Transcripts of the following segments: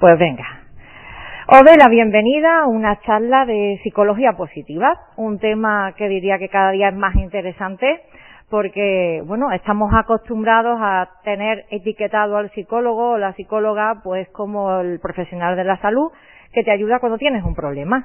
Pues venga. Os doy la bienvenida a una charla de psicología positiva, un tema que diría que cada día es más interesante porque, bueno, estamos acostumbrados a tener etiquetado al psicólogo o la psicóloga pues como el profesional de la salud que te ayuda cuando tienes un problema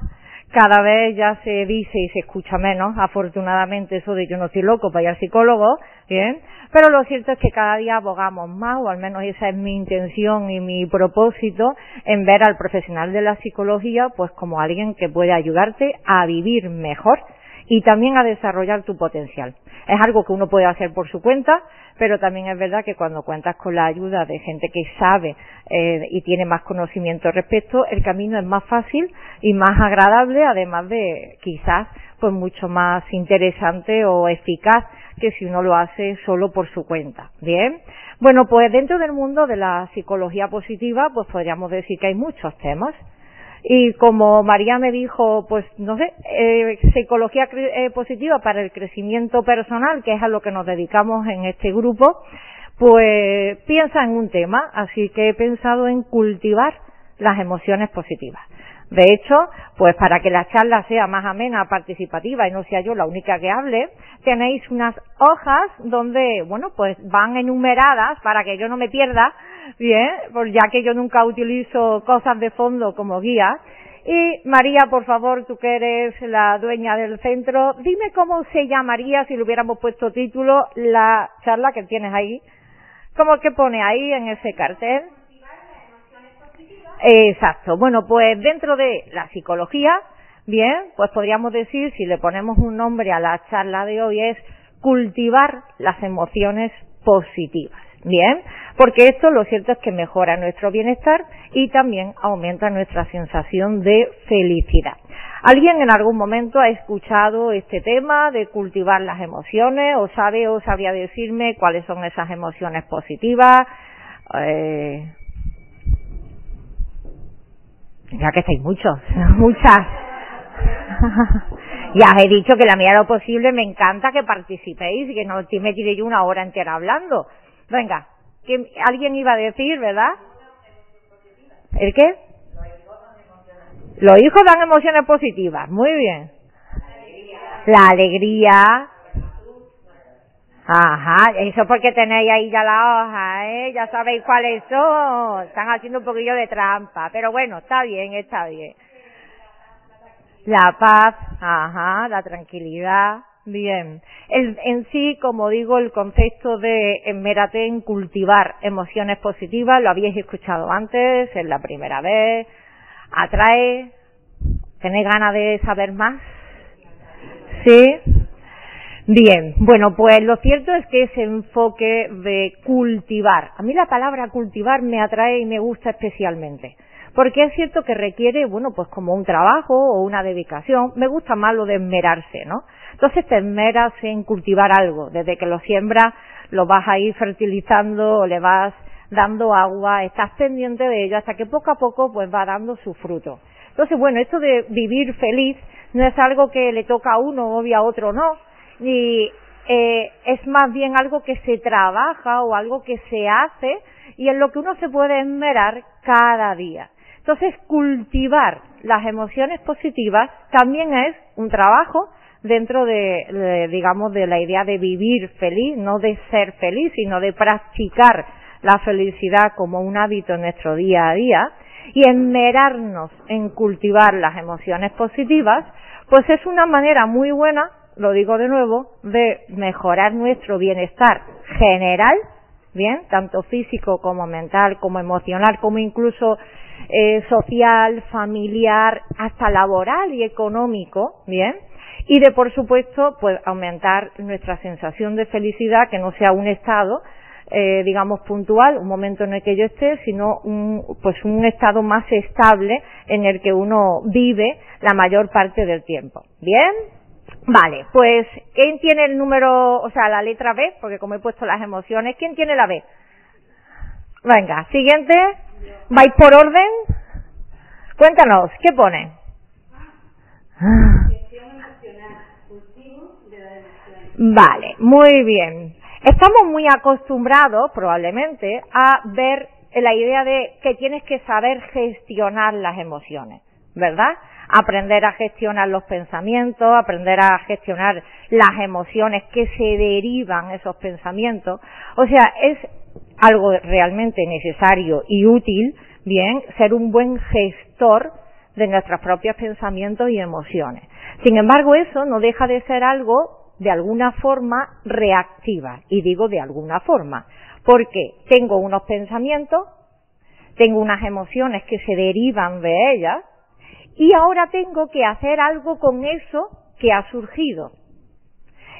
cada vez ya se dice y se escucha menos, afortunadamente, eso de yo no estoy loco para ir al psicólogo, bien, pero lo cierto es que cada día abogamos más, o al menos esa es mi intención y mi propósito, en ver al profesional de la psicología pues como alguien que puede ayudarte a vivir mejor y también a desarrollar tu potencial. Es algo que uno puede hacer por su cuenta, pero también es verdad que cuando cuentas con la ayuda de gente que sabe eh, y tiene más conocimiento al respecto, el camino es más fácil y más agradable, además de quizás pues mucho más interesante o eficaz que si uno lo hace solo por su cuenta. Bien. Bueno, pues dentro del mundo de la psicología positiva, pues podríamos decir que hay muchos temas. Y como María me dijo, pues no sé, eh, psicología eh, positiva para el crecimiento personal, que es a lo que nos dedicamos en este grupo, pues piensa en un tema, así que he pensado en cultivar las emociones positivas. De hecho, pues para que la charla sea más amena, participativa y no sea yo la única que hable, tenéis unas hojas donde, bueno, pues van enumeradas para que yo no me pierda, bien, pues ya que yo nunca utilizo cosas de fondo como guía. Y María, por favor, tú que eres la dueña del centro, dime cómo se llamaría si le hubiéramos puesto título la charla que tienes ahí. ¿Cómo que pone ahí en ese cartel? Exacto. Bueno, pues dentro de la psicología, bien, pues podríamos decir, si le ponemos un nombre a la charla de hoy, es cultivar las emociones positivas. Bien, porque esto lo cierto es que mejora nuestro bienestar y también aumenta nuestra sensación de felicidad. ¿Alguien en algún momento ha escuchado este tema de cultivar las emociones o sabe o sabría decirme cuáles son esas emociones positivas? Eh, ya que estáis muchos, muchas. ya os he dicho que la medida de lo posible me encanta que participéis y que no me tire yo una hora entera hablando. Venga, alguien iba a decir, ¿verdad? ¿El qué? Los hijos dan emociones positivas, muy bien. La alegría, Ajá, eso porque tenéis ahí ya la hoja, ¿eh? Ya sabéis cuáles son. Están haciendo un poquillo de trampa, pero bueno, está bien, está bien. La paz, ajá, la tranquilidad, bien. El, en sí, como digo, el concepto de enmérate en cultivar emociones positivas, lo habéis escuchado antes, es la primera vez, atrae, tenéis ganas de saber más, sí, Bien, bueno, pues lo cierto es que ese enfoque de cultivar, a mí la palabra cultivar me atrae y me gusta especialmente, porque es cierto que requiere, bueno, pues como un trabajo o una dedicación, me gusta más lo de esmerarse, ¿no? Entonces te esmeras en cultivar algo, desde que lo siembras, lo vas a ir fertilizando o le vas dando agua, estás pendiente de ello hasta que poco a poco pues va dando su fruto. Entonces, bueno, esto de vivir feliz no es algo que le toca a uno o a otro no, y eh, es más bien algo que se trabaja o algo que se hace y en lo que uno se puede esmerar cada día. Entonces, cultivar las emociones positivas también es un trabajo dentro de, digamos, de la idea de vivir feliz, no de ser feliz, sino de practicar la felicidad como un hábito en nuestro día a día y esmerarnos en cultivar las emociones positivas, pues es una manera muy buena lo digo de nuevo, de mejorar nuestro bienestar general, bien, tanto físico como mental, como emocional, como incluso eh, social, familiar, hasta laboral y económico, bien, y de por supuesto, pues aumentar nuestra sensación de felicidad, que no sea un estado, eh, digamos puntual, un momento en el que yo esté, sino un, pues un estado más estable en el que uno vive la mayor parte del tiempo. Bien. Vale, pues, ¿quién tiene el número, o sea, la letra B? Porque como he puesto las emociones, ¿quién tiene la B? Venga, siguiente. ¿Vais por orden? Cuéntanos, ¿qué pone? Vale, muy bien. Estamos muy acostumbrados, probablemente, a ver la idea de que tienes que saber gestionar las emociones, ¿verdad? Aprender a gestionar los pensamientos, aprender a gestionar las emociones que se derivan esos pensamientos. O sea, es algo realmente necesario y útil, bien, ser un buen gestor de nuestros propios pensamientos y emociones. Sin embargo, eso no deja de ser algo de alguna forma reactiva. Y digo de alguna forma, porque tengo unos pensamientos, tengo unas emociones que se derivan de ellas, y ahora tengo que hacer algo con eso que ha surgido.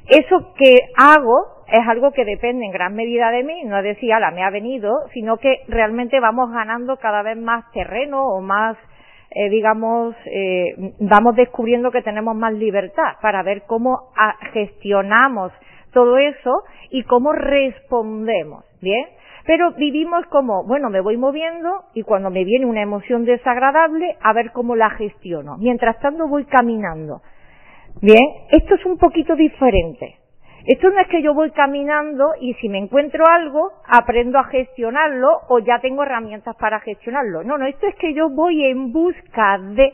Eso que hago es algo que depende en gran medida de mí, no es decir, ala, me ha venido, sino que realmente vamos ganando cada vez más terreno o más eh, digamos, eh, vamos descubriendo que tenemos más libertad para ver cómo gestionamos todo eso y cómo respondemos, ¿bien? Pero vivimos como, bueno, me voy moviendo y cuando me viene una emoción desagradable, a ver cómo la gestiono. Mientras tanto voy caminando. Bien, esto es un poquito diferente. Esto no es que yo voy caminando y si me encuentro algo, aprendo a gestionarlo o ya tengo herramientas para gestionarlo. No, no, esto es que yo voy en busca de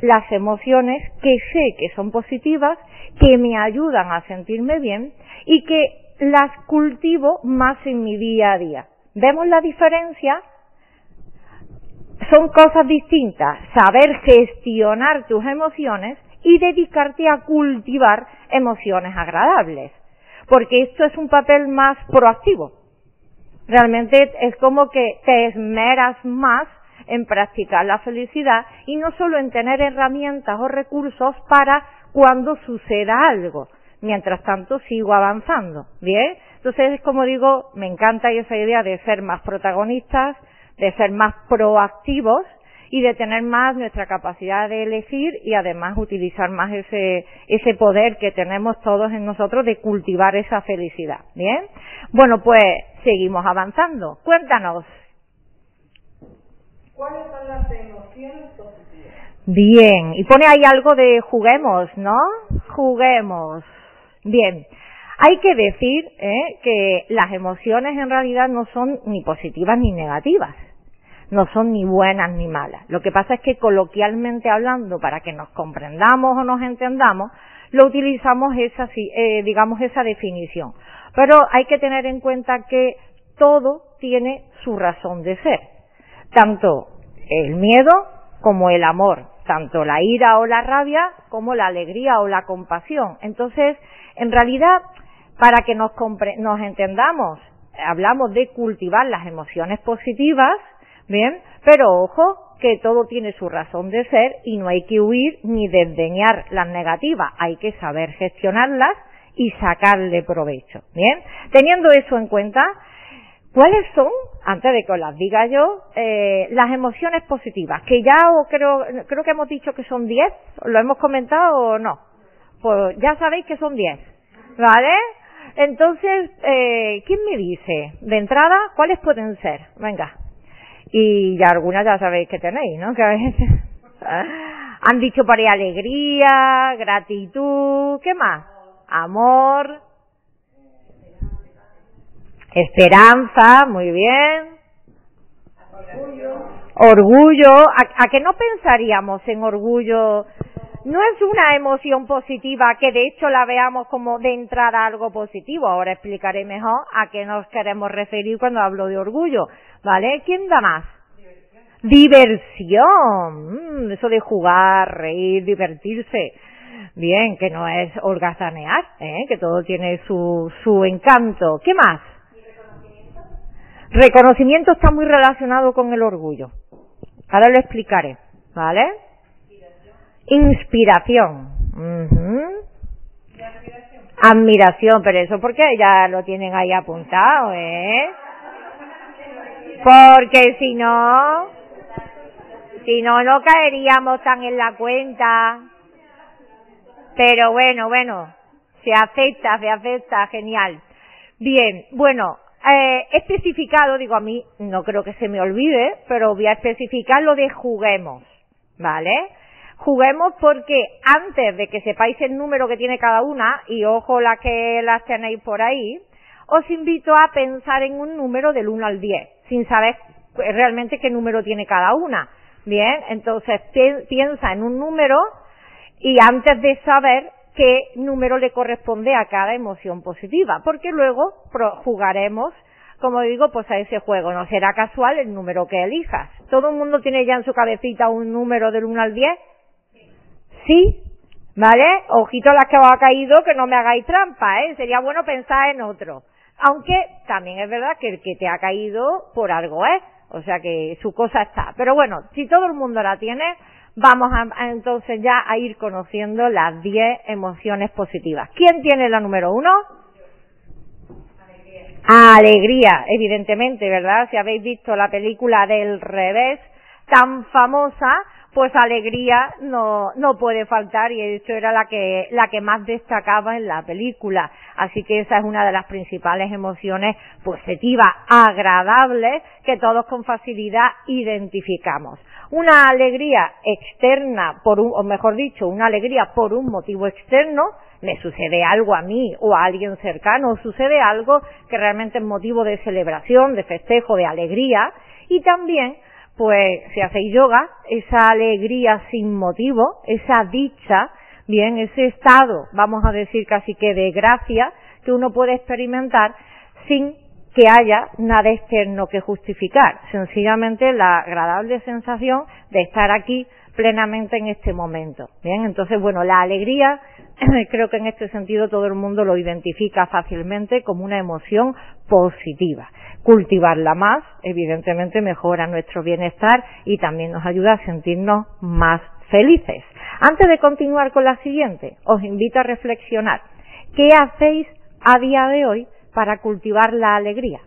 las emociones que sé que son positivas, que me ayudan a sentirme bien y que las cultivo más en mi día a día. ¿Vemos la diferencia? Son cosas distintas. Saber gestionar tus emociones y dedicarte a cultivar emociones agradables. Porque esto es un papel más proactivo. Realmente es como que te esmeras más en practicar la felicidad y no solo en tener herramientas o recursos para cuando suceda algo. Mientras tanto sigo avanzando. ¿Bien? Entonces, como digo, me encanta esa idea de ser más protagonistas, de ser más proactivos y de tener más nuestra capacidad de elegir y además utilizar más ese, ese poder que tenemos todos en nosotros de cultivar esa felicidad. ¿Bien? Bueno, pues seguimos avanzando. Cuéntanos. ¿Cuáles son las emociones positivas? Bien, y pone ahí algo de juguemos, ¿no? Juguemos. Bien. Hay que decir ¿eh? que las emociones en realidad no son ni positivas ni negativas no son ni buenas ni malas. Lo que pasa es que coloquialmente hablando, para que nos comprendamos o nos entendamos, lo utilizamos esa, eh, digamos, esa definición. Pero hay que tener en cuenta que todo tiene su razón de ser. Tanto el miedo como el amor, tanto la ira o la rabia como la alegría o la compasión. Entonces, en realidad, para que nos, nos entendamos, hablamos de cultivar las emociones positivas, Bien, pero ojo que todo tiene su razón de ser y no hay que huir ni desdeñar las negativas, hay que saber gestionarlas y sacarle provecho. Bien, teniendo eso en cuenta, ¿cuáles son, antes de que os las diga yo, eh, las emociones positivas? Que ya creo, creo que hemos dicho que son 10, ¿lo hemos comentado o no? Pues ya sabéis que son 10, ¿vale? Entonces, eh, ¿quién me dice de entrada cuáles pueden ser? Venga y ya algunas ya sabéis que tenéis, ¿no? Que a veces han dicho por ahí alegría, gratitud, ¿qué más? Amor, esperanza, muy bien. Orgullo. ¿A, ¿A, que no pensaríamos en orgullo no es una emoción positiva que de hecho la veamos como de entrada algo positivo. Ahora explicaré mejor a qué nos queremos referir cuando hablo de orgullo. ¿Vale? ¿Quién da más? Diversión. Mm, eso de jugar, reír, divertirse. Bien, que no es holgazanear, ¿eh? que todo tiene su, su encanto. ¿Qué más? reconocimiento? Reconocimiento está muy relacionado con el orgullo. Ahora lo explicaré. ¿Vale? Inspiración. Admiración, pero eso porque ya lo tienen ahí apuntado, ¿eh? Porque si no, si no, no caeríamos tan en la cuenta. Pero bueno, bueno, se acepta, se acepta, genial. Bien, bueno, eh, especificado, digo a mí, no creo que se me olvide, pero voy a especificar lo de juguemos, ¿vale? Juguemos porque antes de que sepáis el número que tiene cada una, y ojo la que las tenéis por ahí, os invito a pensar en un número del 1 al 10, sin saber realmente qué número tiene cada una. Bien, entonces piensa en un número y antes de saber qué número le corresponde a cada emoción positiva, porque luego jugaremos, como digo, pues a ese juego. No será casual el número que elijas. ¿Todo el mundo tiene ya en su cabecita un número del 1 al 10? Sí, ¿vale? Ojito a las que os ha caído, que no me hagáis trampa, ¿eh? Sería bueno pensar en otro. Aunque también es verdad que el que te ha caído por algo es, o sea que su cosa está. Pero bueno, si todo el mundo la tiene, vamos a, entonces ya a ir conociendo las 10 emociones positivas. ¿Quién tiene la número uno? Alegría. Alegría, evidentemente, ¿verdad? Si habéis visto la película del revés, tan famosa, pues alegría no, no puede faltar y de hecho era la que, la que más destacaba en la película. Así que esa es una de las principales emociones positivas, agradables, que todos con facilidad identificamos. Una alegría externa por un, o mejor dicho, una alegría por un motivo externo, me sucede algo a mí o a alguien cercano, sucede algo que realmente es motivo de celebración, de festejo, de alegría, y también pues si hacéis yoga, esa alegría sin motivo, esa dicha, bien, ese estado, vamos a decir casi que de gracia, que uno puede experimentar sin que haya nada externo que justificar, sencillamente la agradable sensación de estar aquí plenamente en este momento. Bien, entonces, bueno, la alegría, creo que en este sentido todo el mundo lo identifica fácilmente como una emoción positiva. Cultivarla más, evidentemente, mejora nuestro bienestar y también nos ayuda a sentirnos más felices. Antes de continuar con la siguiente, os invito a reflexionar. ¿Qué hacéis a día de hoy para cultivar la alegría?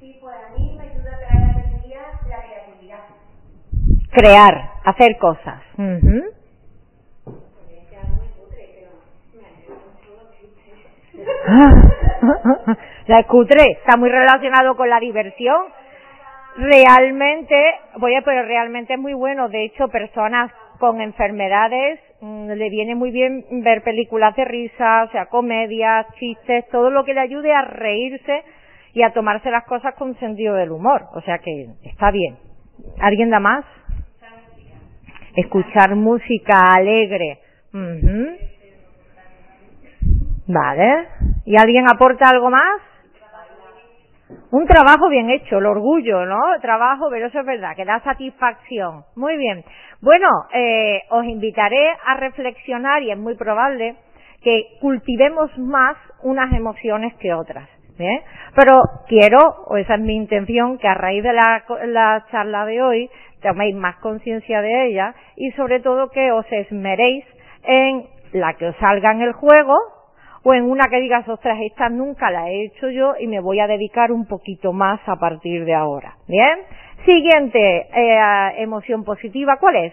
Sí, me ayuda a crear alegría la creatividad. Crear, hacer cosas. la escutre está muy relacionado con la diversión. Realmente, voy a, pero realmente es muy bueno. De hecho, personas con enfermedades mm, le viene muy bien ver películas de risa, o sea, comedias, chistes, todo lo que le ayude a reírse y a tomarse las cosas con sentido del humor. O sea que está bien. ¿Alguien da más? Escuchar música alegre. Vale. ¿Y alguien aporta algo más? Un trabajo bien hecho, el orgullo, ¿no? trabajo, pero eso es verdad, que da satisfacción. Muy bien. Bueno, eh, os invitaré a reflexionar y es muy probable que cultivemos más unas emociones que otras. Pero quiero, o esa es mi intención, que a raíz de la, la charla de hoy toméis más conciencia de ella y sobre todo que os esmeréis en la que os salga en el juego, o en una que digas, ostras, esta nunca la he hecho yo y me voy a dedicar un poquito más a partir de ahora. ¿Bien? Siguiente eh, emoción positiva, ¿cuál es?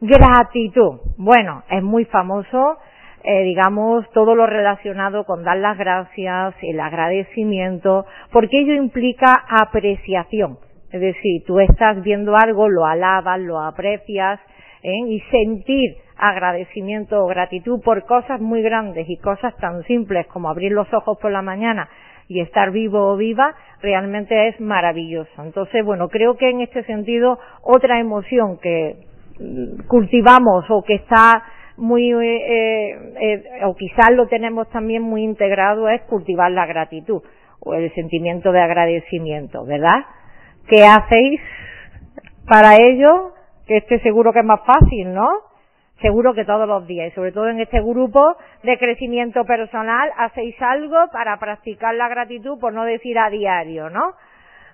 Gratitud. Bueno, es muy famoso, eh, digamos, todo lo relacionado con dar las gracias, el agradecimiento, porque ello implica apreciación. Es decir, tú estás viendo algo, lo alabas, lo aprecias, ¿eh? y sentir agradecimiento o gratitud por cosas muy grandes y cosas tan simples como abrir los ojos por la mañana y estar vivo o viva realmente es maravilloso. Entonces, bueno, creo que en este sentido otra emoción que mm, cultivamos o que está muy eh, eh, o quizás lo tenemos también muy integrado es cultivar la gratitud o el sentimiento de agradecimiento, ¿verdad? ¿Qué hacéis para ello? Que este seguro que es más fácil, ¿no? Seguro que todos los días, y sobre todo en este grupo de crecimiento personal, hacéis algo para practicar la gratitud, por no decir a diario, ¿no?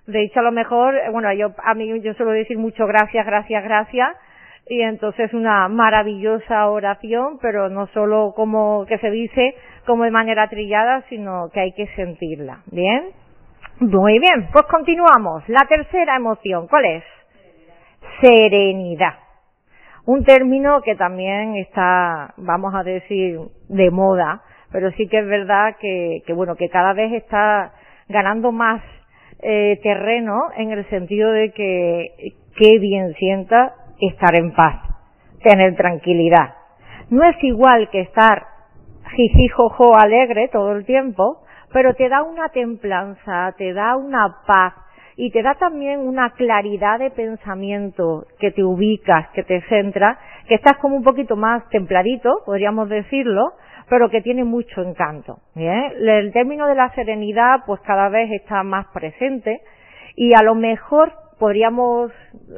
De hecho, a lo mejor, bueno, yo, a mí, yo suelo decir mucho gracias, gracias, gracias, y entonces una maravillosa oración, pero no solo como que se dice como de manera trillada, sino que hay que sentirla, ¿bien? Muy bien, pues continuamos. La tercera emoción, ¿cuál es? Serenidad un término que también está, vamos a decir, de moda, pero sí que es verdad que, que bueno, que cada vez está ganando más eh, terreno en el sentido de que qué bien sienta estar en paz, tener tranquilidad. No es igual que estar jijijojo alegre todo el tiempo, pero te da una templanza, te da una paz y te da también una claridad de pensamiento que te ubicas, que te centra, que estás como un poquito más templadito, podríamos decirlo, pero que tiene mucho encanto. El término de la serenidad pues cada vez está más presente y a lo mejor podríamos,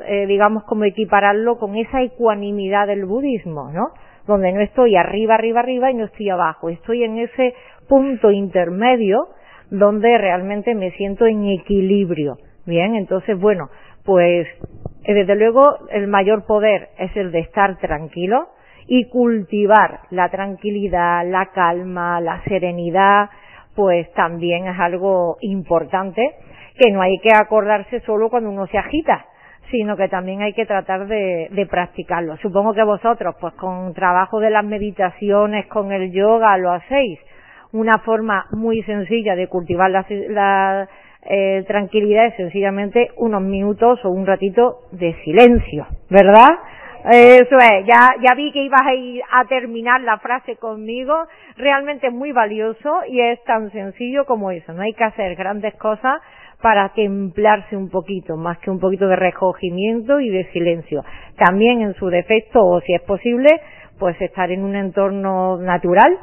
eh, digamos, como equipararlo con esa ecuanimidad del budismo, ¿no? Donde no estoy arriba, arriba, arriba y no estoy abajo. Estoy en ese punto intermedio donde realmente me siento en equilibrio. Bien, entonces, bueno, pues eh, desde luego el mayor poder es el de estar tranquilo y cultivar la tranquilidad, la calma, la serenidad, pues también es algo importante que no hay que acordarse solo cuando uno se agita, sino que también hay que tratar de, de, practicarlo. Supongo que vosotros, pues con trabajo de las meditaciones, con el yoga, lo hacéis. Una forma muy sencilla de cultivar la, la eh, tranquilidad es sencillamente unos minutos o un ratito de silencio, ¿verdad? Eso es, ya, ya vi que ibas a ir a terminar la frase conmigo, realmente es muy valioso y es tan sencillo como eso, no hay que hacer grandes cosas para templarse un poquito, más que un poquito de recogimiento y de silencio. También en su defecto, o si es posible, pues estar en un entorno natural,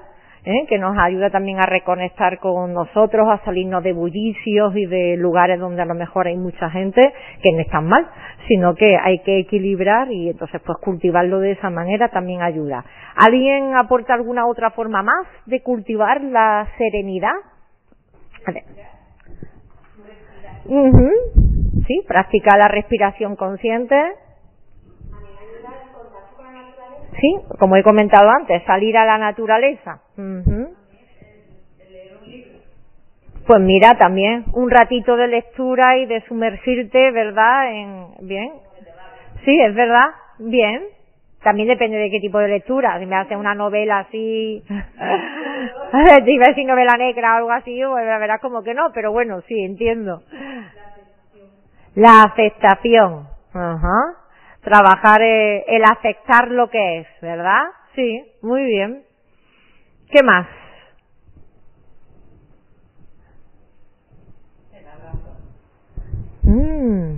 ¿eh? que nos ayuda también a reconectar con nosotros, a salirnos de bullicios y de lugares donde a lo mejor hay mucha gente, que no están mal, sino que hay que equilibrar y entonces pues cultivarlo de esa manera también ayuda. ¿Alguien aporta alguna otra forma más de cultivar la serenidad? A ver. Sí, practicar la respiración consciente. Sí, como he comentado antes, salir a la naturaleza. Pues mira, también un ratito de lectura y de sumergirte, ¿verdad? En bien. Sí, es verdad. Bien. También depende de qué tipo de lectura. Si me hace una novela así, si me hace novela negra o algo así, pues verás como que no, pero bueno, sí, entiendo. La aceptación. Ajá trabajar eh, el aceptar lo que es, ¿verdad? Sí, muy bien. ¿Qué más? Mm,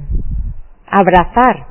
abrazar.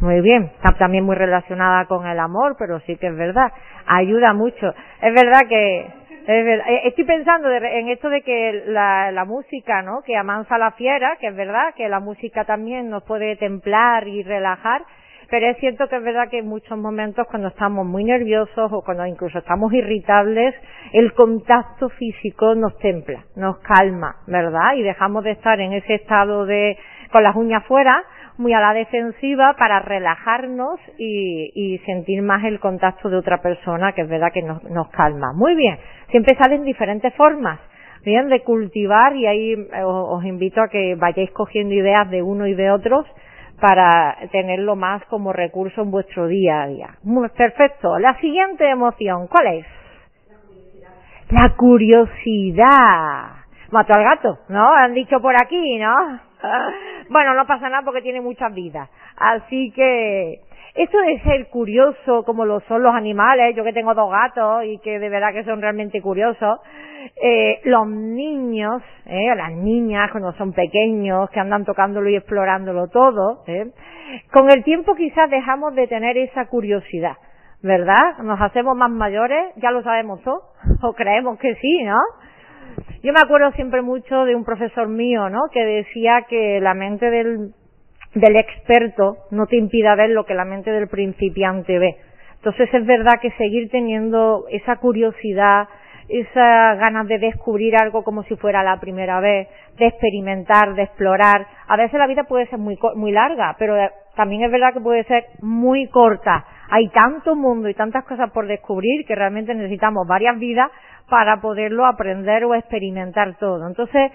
Muy bien. Está también muy relacionada con el amor, pero sí que es verdad. Ayuda mucho. Es verdad que es verdad. Eh, estoy pensando en esto de que la, la música, ¿no? Que amansa la fiera, que es verdad que la música también nos puede templar y relajar, pero es cierto que es verdad que en muchos momentos cuando estamos muy nerviosos o cuando incluso estamos irritables, el contacto físico nos templa, nos calma, ¿verdad? Y dejamos de estar en ese estado de con las uñas fuera, muy a la defensiva para relajarnos y, y, sentir más el contacto de otra persona, que es verdad que nos, nos calma. Muy bien, siempre salen diferentes formas, bien, de cultivar y ahí eh, os, os invito a que vayáis cogiendo ideas de uno y de otros para tenerlo más como recurso en vuestro día a día. Perfecto. La siguiente emoción, ¿cuál es? La curiosidad. Mató al gato, ¿no? Han dicho por aquí, ¿no? Bueno, no pasa nada porque tiene muchas vidas. Así que esto de ser curioso como lo son los animales, yo que tengo dos gatos y que de verdad que son realmente curiosos, eh, los niños, eh, las niñas cuando son pequeños, que andan tocándolo y explorándolo todo, eh, con el tiempo quizás dejamos de tener esa curiosidad, ¿verdad? Nos hacemos más mayores, ya lo sabemos todo, o creemos que sí, ¿no? Yo me acuerdo siempre mucho de un profesor mío, ¿no? Que decía que la mente del del experto no te impida ver lo que la mente del principiante ve. Entonces es verdad que seguir teniendo esa curiosidad, esa ganas de descubrir algo como si fuera la primera vez, de experimentar, de explorar. A veces la vida puede ser muy, muy larga, pero eh, también es verdad que puede ser muy corta. Hay tanto mundo y tantas cosas por descubrir que realmente necesitamos varias vidas para poderlo aprender o experimentar todo. Entonces,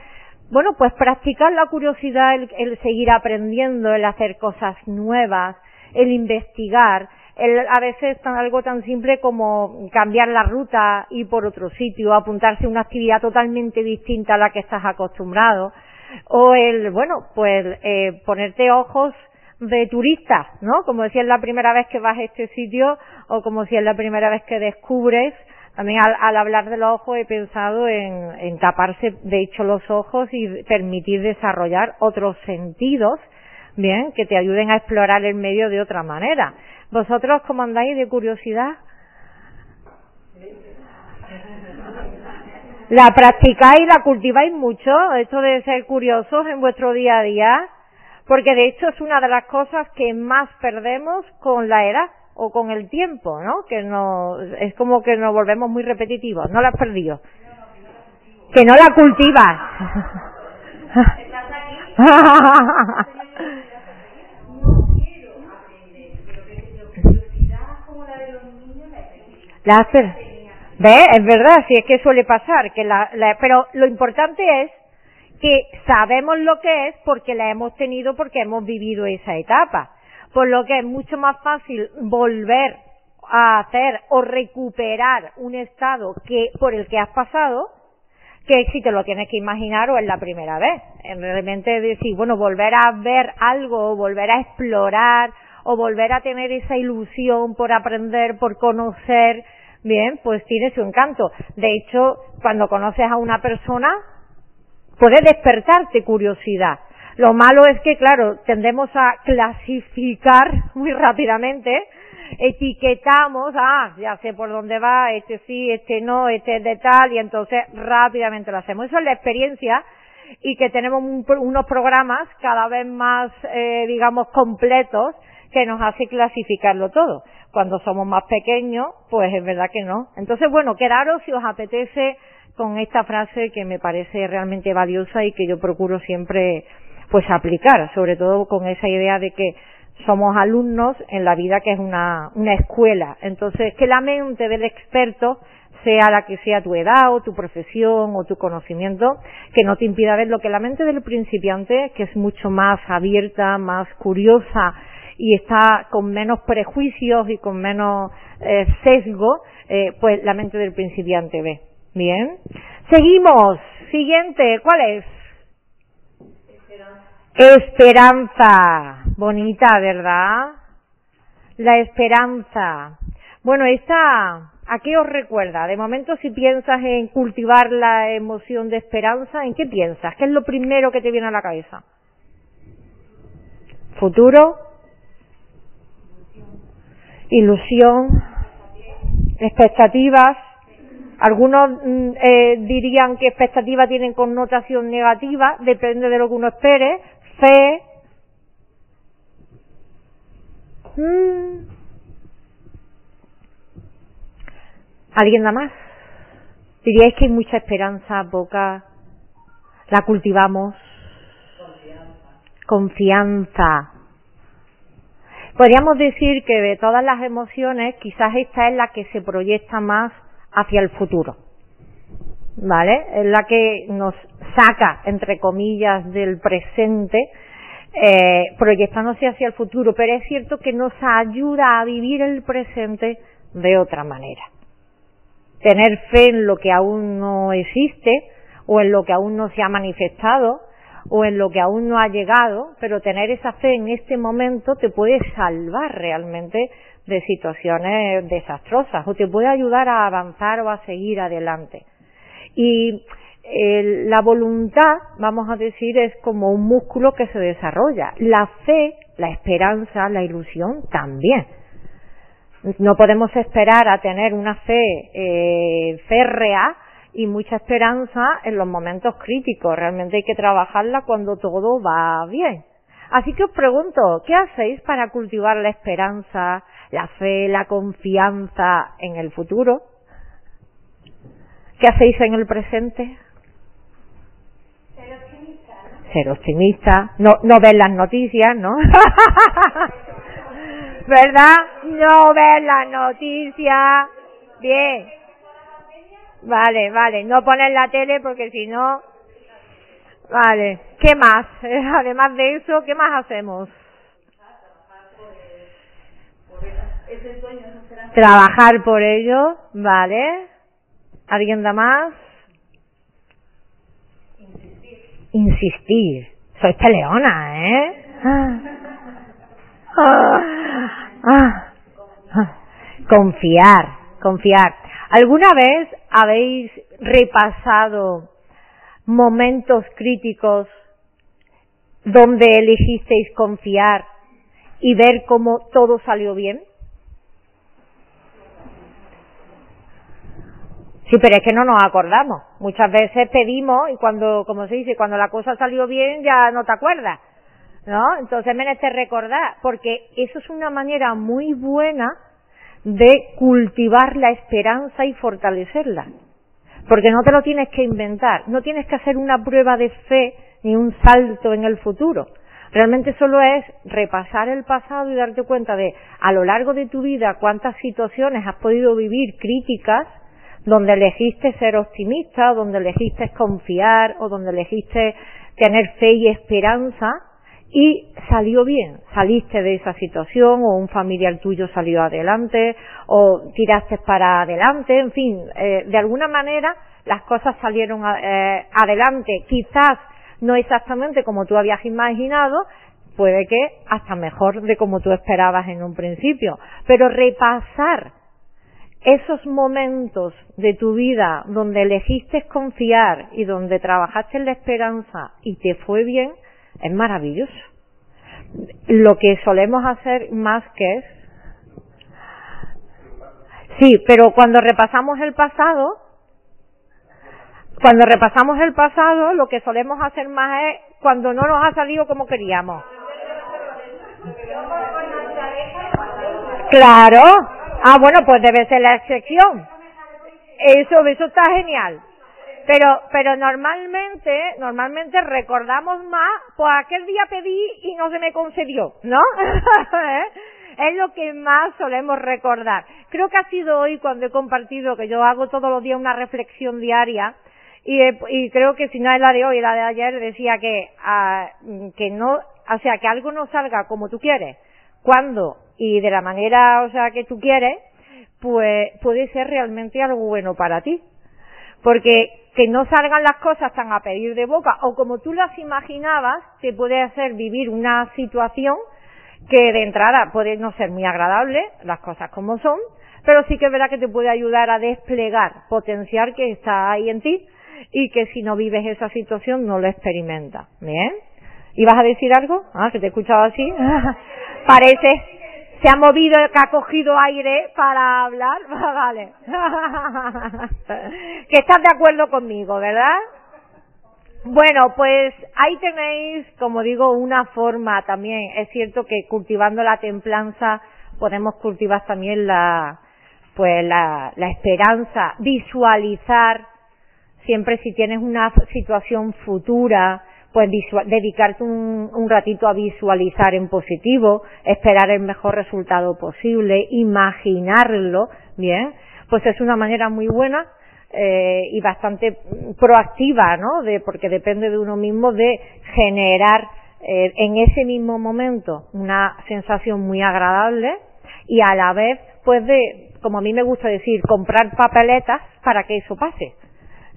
bueno, pues practicar la curiosidad, el, seguir aprendiendo, el hacer cosas nuevas, el investigar, el, a veces algo tan simple como cambiar la ruta, ir por otro sitio, apuntarse a una actividad totalmente distinta a la que estás acostumbrado, o el, bueno, pues eh, ponerte ojos de turista, ¿no? Como si es la primera vez que vas a este sitio o como si es la primera vez que descubres También al, al, hablar de los ojos he pensado en, en taparse, de hecho, los ojos y permitir desarrollar otros sentidos, bien, que te ayuden a explorar el medio de otra manera. ¿Vosotros cómo andáis de curiosidad? ¿La practicáis, la cultiváis mucho, esto de ser curiosos en vuestro día a día? Porque de hecho es una de las cosas que más perdemos con la edad o con el tiempo, ¿no? Que no, es como que nos volvemos muy repetitivos. ¿No la has perdido? Que no la cultivas. La ¿Ve? Es verdad, si es que suele pasar, que la, la, pero lo importante es que sabemos lo que es porque la hemos tenido, porque hemos vivido esa etapa. Por lo que es mucho más fácil volver a hacer o recuperar un estado que, por el que has pasado, que si te lo tienes que imaginar o es la primera vez. Realmente decir, bueno, volver a ver algo, volver a explorar, o volver a tener esa ilusión por aprender, por conocer, bien, pues tiene su encanto. De hecho, cuando conoces a una persona, puede despertarte curiosidad. Lo malo es que, claro, tendemos a clasificar muy rápidamente, etiquetamos, ah, ya sé por dónde va, este sí, este no, este es de tal, y entonces rápidamente lo hacemos. Eso es la experiencia y que tenemos unos programas cada vez más, eh, digamos, completos que nos hace clasificarlo todo. Cuando somos más pequeños, pues es verdad que no. Entonces, bueno, quedaros si os apetece con esta frase que me parece realmente valiosa y que yo procuro siempre pues aplicar, sobre todo con esa idea de que somos alumnos en la vida que es una, una escuela. Entonces, que la mente del experto sea la que sea tu edad o tu profesión o tu conocimiento, que no te impida ver lo que la mente del principiante, que es mucho más abierta, más curiosa, y está con menos prejuicios y con menos eh, sesgo, eh, pues la mente del principiante ve. Bien. Seguimos. Siguiente. ¿Cuál es? Esperanza. Bonita, ¿verdad? La esperanza. Bueno, esta, ¿a qué os recuerda? De momento, si piensas en cultivar la emoción de esperanza, ¿en qué piensas? ¿Qué es lo primero que te viene a la cabeza? Futuro, ilusión, expectativas. Algunos mm, eh, dirían que expectativas tienen connotación negativa, depende de lo que uno espere. Fe. Mm. ¿Alguien da más? Diríais que hay mucha esperanza, poca. La cultivamos. Confianza. Confianza. Podríamos decir que de todas las emociones, quizás esta es la que se proyecta más hacia el futuro. ¿Vale? Es la que nos saca, entre comillas, del presente, eh, proyectándose hacia el futuro. Pero es cierto que nos ayuda a vivir el presente de otra manera. Tener fe en lo que aún no existe o en lo que aún no se ha manifestado o en lo que aún no ha llegado, pero tener esa fe en este momento te puede salvar realmente de situaciones desastrosas o te puede ayudar a avanzar o a seguir adelante. Y la voluntad, vamos a decir, es como un músculo que se desarrolla. La fe, la esperanza, la ilusión también. No podemos esperar a tener una fe eh, férrea y mucha esperanza en los momentos críticos. Realmente hay que trabajarla cuando todo va bien. Así que os pregunto, ¿qué hacéis para cultivar la esperanza, la fe, la confianza en el futuro? ¿Qué hacéis en el presente? Ser optimista. ¿no? Ser optimista. No, no ver las noticias, ¿no? ¿Verdad? No ver las noticias. Bien. Vale, vale, no poner la tele porque si no... Vale, ¿qué más? Además de eso, ¿qué más hacemos? Trabajar por ello, vale. ¿Alguien da más? Insistir. Insistir. Sois peleona, ¿eh? Ah. Ah. Ah. Confiar confiar. ¿Alguna vez habéis repasado momentos críticos donde elegisteis confiar y ver cómo todo salió bien? Sí, pero es que no nos acordamos. Muchas veces pedimos y cuando, como se dice, cuando la cosa salió bien ya no te acuerdas. ¿No? Entonces merece recordar, porque eso es una manera muy buena de cultivar la esperanza y fortalecerla. Porque no te lo tienes que inventar, no tienes que hacer una prueba de fe ni un salto en el futuro. Realmente solo es repasar el pasado y darte cuenta de a lo largo de tu vida cuántas situaciones has podido vivir críticas donde elegiste ser optimista, o donde elegiste confiar, o donde elegiste tener fe y esperanza, y salió bien, saliste de esa situación, o un familiar tuyo salió adelante, o tiraste para adelante, en fin, eh, de alguna manera las cosas salieron eh, adelante, quizás no exactamente como tú habías imaginado, puede que hasta mejor de como tú esperabas en un principio, pero repasar esos momentos de tu vida donde elegiste confiar y donde trabajaste en la esperanza y te fue bien, es maravilloso. Lo que solemos hacer más que es... Sí, pero cuando repasamos el pasado, cuando repasamos el pasado, lo que solemos hacer más es cuando no nos ha salido como queríamos. Claro, Ah, bueno, pues debe ser la excepción. Eso, eso está genial. Pero, pero normalmente, normalmente recordamos más, pues aquel día pedí y no se me concedió, ¿no? Es lo que más solemos recordar. Creo que ha sido hoy cuando he compartido que yo hago todos los días una reflexión diaria y, y creo que si no es la de hoy, la de ayer decía que, ah, que no, o sea, que algo no salga como tú quieres, cuando y de la manera, o sea, que tú quieres, pues puede ser realmente algo bueno para ti. Porque que no salgan las cosas tan a pedir de boca o como tú las imaginabas, te puede hacer vivir una situación que de entrada puede no ser muy agradable, las cosas como son, pero sí que es verdad que te puede ayudar a desplegar, potenciar que está ahí en ti y que si no vives esa situación no lo experimentas. ¿Bien? ¿Ibas a decir algo? Ah, que te he escuchado así. Parece, se ha movido, que ha cogido aire para hablar, vale. que estás de acuerdo conmigo, ¿verdad? Bueno, pues ahí tenéis, como digo, una forma también. Es cierto que cultivando la templanza podemos cultivar también la, pues la, la esperanza, visualizar siempre si tienes una situación futura, pues dedicarte un, un, ratito a visualizar en positivo, esperar el mejor resultado posible, imaginarlo, bien, pues es una manera muy buena eh, y bastante proactiva, ¿no? De, porque depende de uno mismo de generar eh, en ese mismo momento una sensación muy agradable y a la vez, pues de, como a mí me gusta decir, comprar papeletas para que eso pase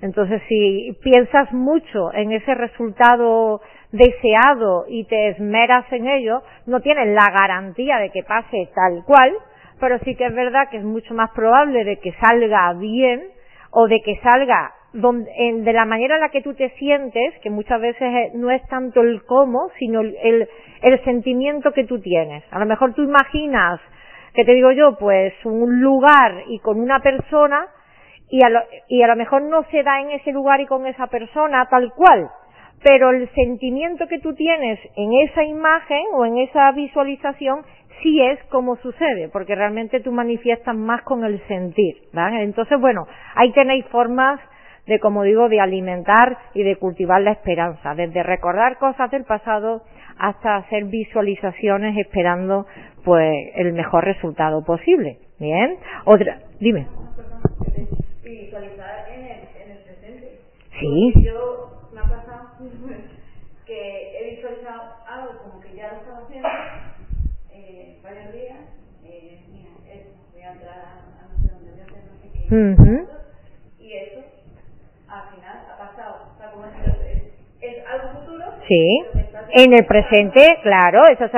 entonces, si piensas mucho en ese resultado deseado y te esmeras en ello, no tienes la garantía de que pase tal cual, pero sí que es verdad que es mucho más probable de que salga bien o de que salga de la manera en la que tú te sientes, que muchas veces no es tanto el cómo, sino el, el sentimiento que tú tienes. A lo mejor tú imaginas, que te digo yo, pues un lugar y con una persona, y a, lo, y a lo mejor no se da en ese lugar y con esa persona tal cual, pero el sentimiento que tú tienes en esa imagen o en esa visualización sí es como sucede, porque realmente tú manifiestas más con el sentir. Entonces, bueno, ahí tenéis formas de, como digo, de alimentar y de cultivar la esperanza, desde recordar cosas del pasado hasta hacer visualizaciones esperando, pues, el mejor resultado posible. Bien, otra, dime visualizar en el, en el presente. Sí. yo me ha pasado que he visualizado algo como que ya lo estaba haciendo eh, varios días. Eh, mira, eso, voy a entrar a, no sé dónde, voy a hacer no sé qué. Uh -huh. Y eso, al final, ha pasado. O sea, como es, es, es algo futuro. Sí. En el presente, claro, eso, o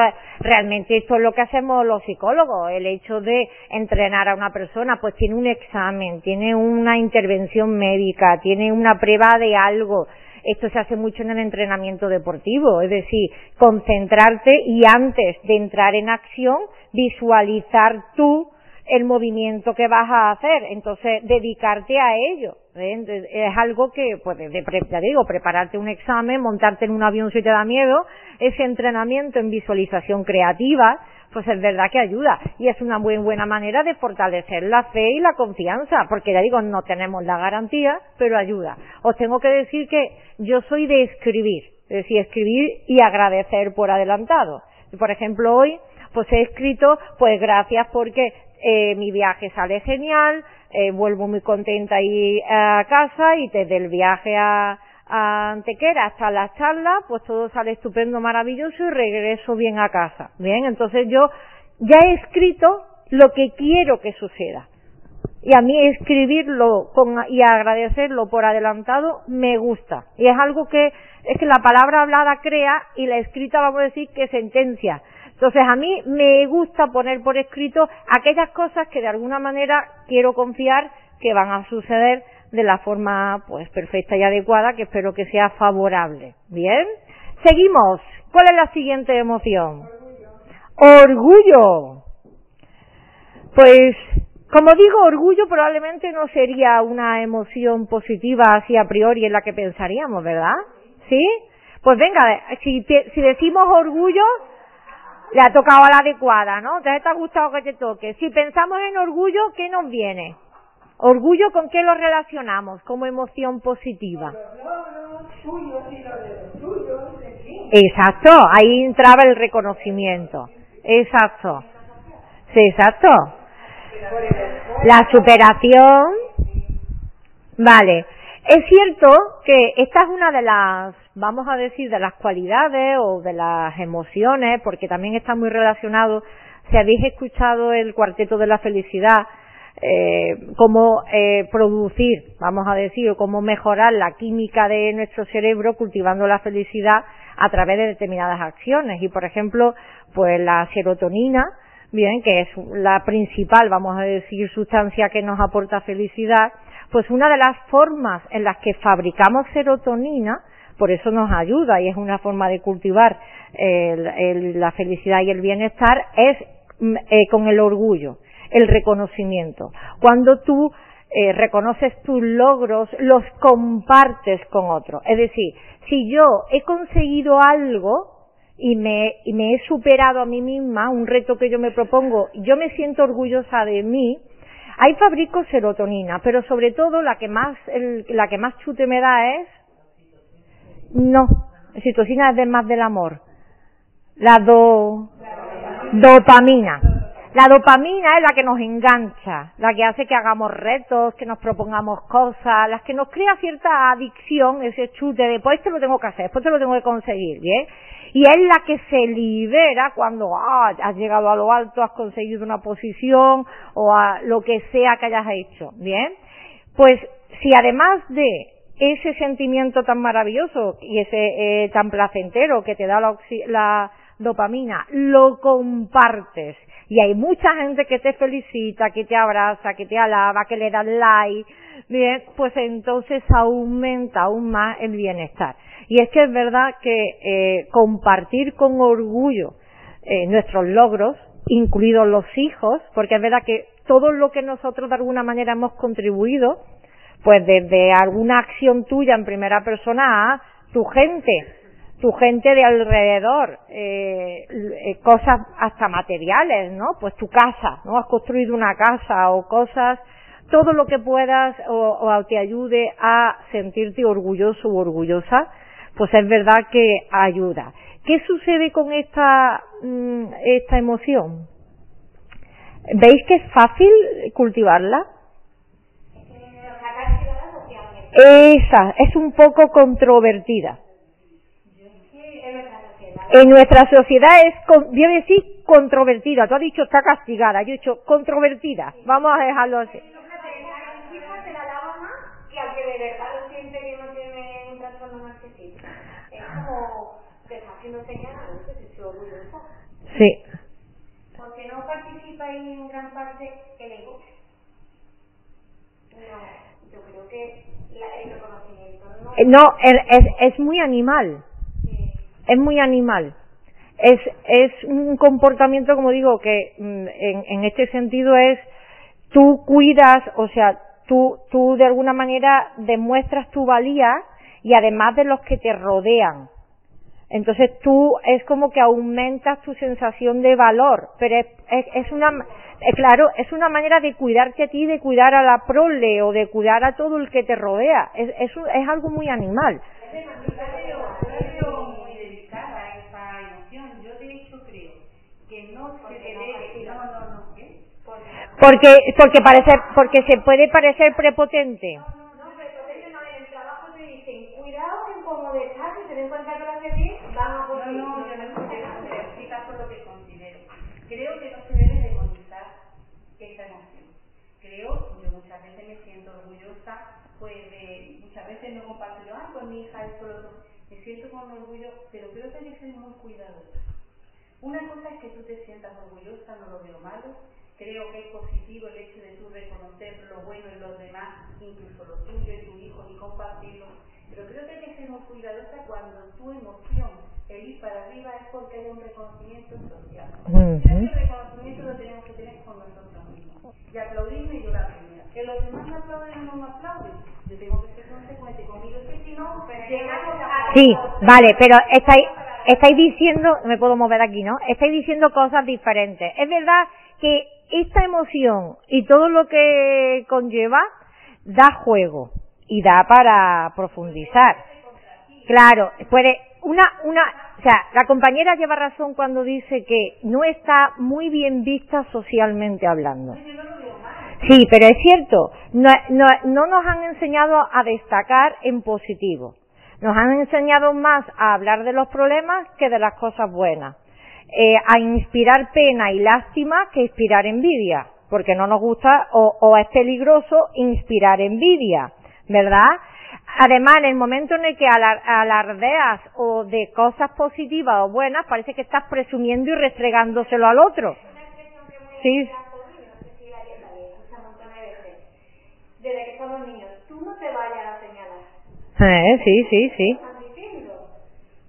realmente esto es lo que hacemos los psicólogos, el hecho de entrenar a una persona, pues tiene un examen, tiene una intervención médica, tiene una prueba de algo, esto se hace mucho en el entrenamiento deportivo, es decir, concentrarte y antes de entrar en acción, visualizar tú el movimiento que vas a hacer, entonces dedicarte a ello. Es algo que, pues, de, ya digo, prepararte un examen, montarte en un avión si te da miedo, ese entrenamiento en visualización creativa, pues es verdad que ayuda y es una muy buena manera de fortalecer la fe y la confianza, porque ya digo, no tenemos la garantía, pero ayuda. Os tengo que decir que yo soy de escribir, es decir, escribir y agradecer por adelantado. Por ejemplo, hoy pues he escrito, pues gracias porque eh, mi viaje sale genial, eh, vuelvo muy contenta ahí a casa y desde el viaje a, a Antequera hasta la charla, pues todo sale estupendo, maravilloso y regreso bien a casa. Bien, entonces yo ya he escrito lo que quiero que suceda. Y a mí escribirlo con, y agradecerlo por adelantado me gusta. Y es algo que, es que la palabra hablada crea y la escrita vamos a decir que sentencia. Entonces a mí me gusta poner por escrito aquellas cosas que de alguna manera quiero confiar que van a suceder de la forma pues perfecta y adecuada que espero que sea favorable. Bien. Seguimos. ¿Cuál es la siguiente emoción? Orgullo. Pues como digo, orgullo probablemente no sería una emoción positiva así a priori en la que pensaríamos, ¿verdad? ¿Sí? Pues venga, si, si decimos orgullo, le ha tocado a la adecuada, ¿no? Entonces te ha gustado que te toque. Si pensamos en orgullo, ¿qué nos viene? Orgullo, ¿con qué lo relacionamos como emoción positiva? Exacto, ahí entraba el reconocimiento. Exacto. Sí, exacto. La superación. Vale. Es cierto que esta es una de las, vamos a decir, de las cualidades o de las emociones, porque también está muy relacionado, si habéis escuchado el cuarteto de la felicidad, eh, cómo eh, producir, vamos a decir, o cómo mejorar la química de nuestro cerebro cultivando la felicidad a través de determinadas acciones. Y por ejemplo, pues la serotonina, bien, que es la principal, vamos a decir, sustancia que nos aporta felicidad, pues una de las formas en las que fabricamos serotonina, por eso nos ayuda y es una forma de cultivar la felicidad y el bienestar, es mm, eh, con el orgullo, el reconocimiento. Cuando tú eh, reconoces tus logros, los compartes con otros. Es decir, si yo he conseguido algo, y me, y me he superado a mí misma, un reto que yo me propongo, yo me siento orgullosa de mí, hay fabrico serotonina, pero sobre todo la que más, la que más chute me da es, no, citocina es más del amor, la do, dopamina. La dopamina es la que nos engancha, la que hace que hagamos retos, que nos propongamos cosas, las que nos crea cierta adicción, ese chute de, pues esto lo tengo que hacer, después te lo tengo que conseguir, ¿bien? y es la que se libera cuando ah, has llegado a lo alto, has conseguido una posición o a lo que sea que hayas hecho, ¿bien? Pues si además de ese sentimiento tan maravilloso y ese eh, tan placentero que te da la, la dopamina, lo compartes y hay mucha gente que te felicita, que te abraza, que te alaba, que le da like, bien, pues entonces aumenta aún más el bienestar. Y es que es verdad que eh, compartir con orgullo eh, nuestros logros, incluidos los hijos, porque es verdad que todo lo que nosotros de alguna manera hemos contribuido, pues desde alguna acción tuya en primera persona a tu gente, tu gente de alrededor, eh, eh, cosas hasta materiales, ¿no? Pues tu casa, ¿no? Has construido una casa o cosas, todo lo que puedas o, o te ayude a sentirte orgulloso o orgullosa, pues es verdad que ayuda. ¿Qué sucede con esta, mm, esta emoción? ¿Veis que es fácil cultivarla? Esa, es un poco controvertida. En nuestra sociedad es, yo decir controvertida. Tú has dicho está castigada. Yo he dicho controvertida. Vamos a dejarlo así. Sí. Porque no participa ahí en gran parte el ego. No, yo creo que no... Eh, No, es, es, es muy animal. Es muy animal. Es, es un comportamiento, como digo, que mm, en, en este sentido es, tú cuidas, o sea, tú, tú de alguna manera demuestras tu valía y además de los que te rodean. Entonces tú es como que aumentas tu sensación de valor, pero es, es, es una, eh, claro, es una manera de cuidarte a ti, de cuidar a la prole o de cuidar a todo el que te rodea. Es, es, es algo muy animal. La la veo muy dedicada a esa emoción. Yo de hecho creo que no se debe, no, no, no. Porque, porque parece, porque se puede parecer prepotente. No, pero entonces no, en el trabajo te dicen, cuidado en cómo de estar, si se den cuenta que lo haces bien, van a por No, no, yo no considero, te explica por lo que considero. Creo que no se debe demonizar esa emoción. Creo, yo muchas veces me siento orgullosa, pues de, muchas veces no comparto yo, ah, pues mi hija esto, lo otro. Me siento con orgullo, pero creo que hay que ser muy cuidadosa. Una cosa es que tú te sientas orgullosa, no lo veo malo. Creo que es positivo el hecho de tú reconocer lo bueno en los demás, incluso lo tuyo y tu hijo, y compartirlo. Pero creo que hay que ser muy cuidadosa cuando tu emoción, el ir para arriba, es porque hay un reconocimiento social. Creo que el reconocimiento lo tenemos que tener con nosotros mismos. Y aplaudirme yo la primera. Que los demás me aplauden o no me aplauden. Yo tengo que ser consecuente conmigo, es que si no, llegamos a... Sí, vale, pero estáis, estáis diciendo, me puedo mover aquí, ¿no? Estáis diciendo cosas diferentes. Es verdad que esta emoción y todo lo que conlleva da juego y da para profundizar. Claro, puede, una, una, o sea, la compañera lleva razón cuando dice que no está muy bien vista socialmente hablando. Sí, pero es cierto, no, no, no nos han enseñado a destacar en positivo. Nos han enseñado más a hablar de los problemas que de las cosas buenas. Eh, a inspirar pena y lástima que inspirar envidia, porque no nos gusta o, o es peligroso inspirar envidia, ¿verdad? Además, en el momento en el que alar- alardeas o de cosas positivas o buenas, parece que estás presumiendo y restregándoselo al otro. Sí. Desde que somos niños, tú no te vayas a señalar. Eh, sí, sí, sí. Están diciendo,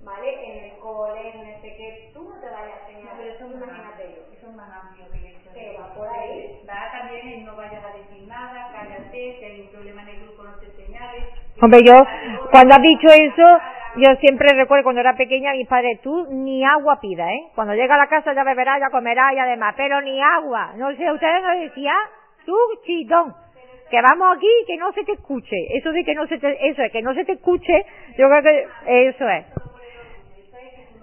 ¿vale? En el cole, en no sé qué, tú no te vayas a No, señalar. pero eso es más Imagínate. amplio, eso es más amplio que el hecho de Que va por ahí. Va también en no vayas a decir nada, cállate, si hay un problema en el grupo no te señales. Hombre, yo, cuando has dicho eso, yo siempre recuerdo cuando era pequeña, mis padres, tú ni agua pida, ¿eh? Cuando llega a la casa ya beberá, ya comerá y además, pero ni agua. No sé, ustedes nos decían, tú chitón, que vamos aquí que no se te escuche. Eso de que no se te, eso es, que no se te escuche, yo creo que eso es.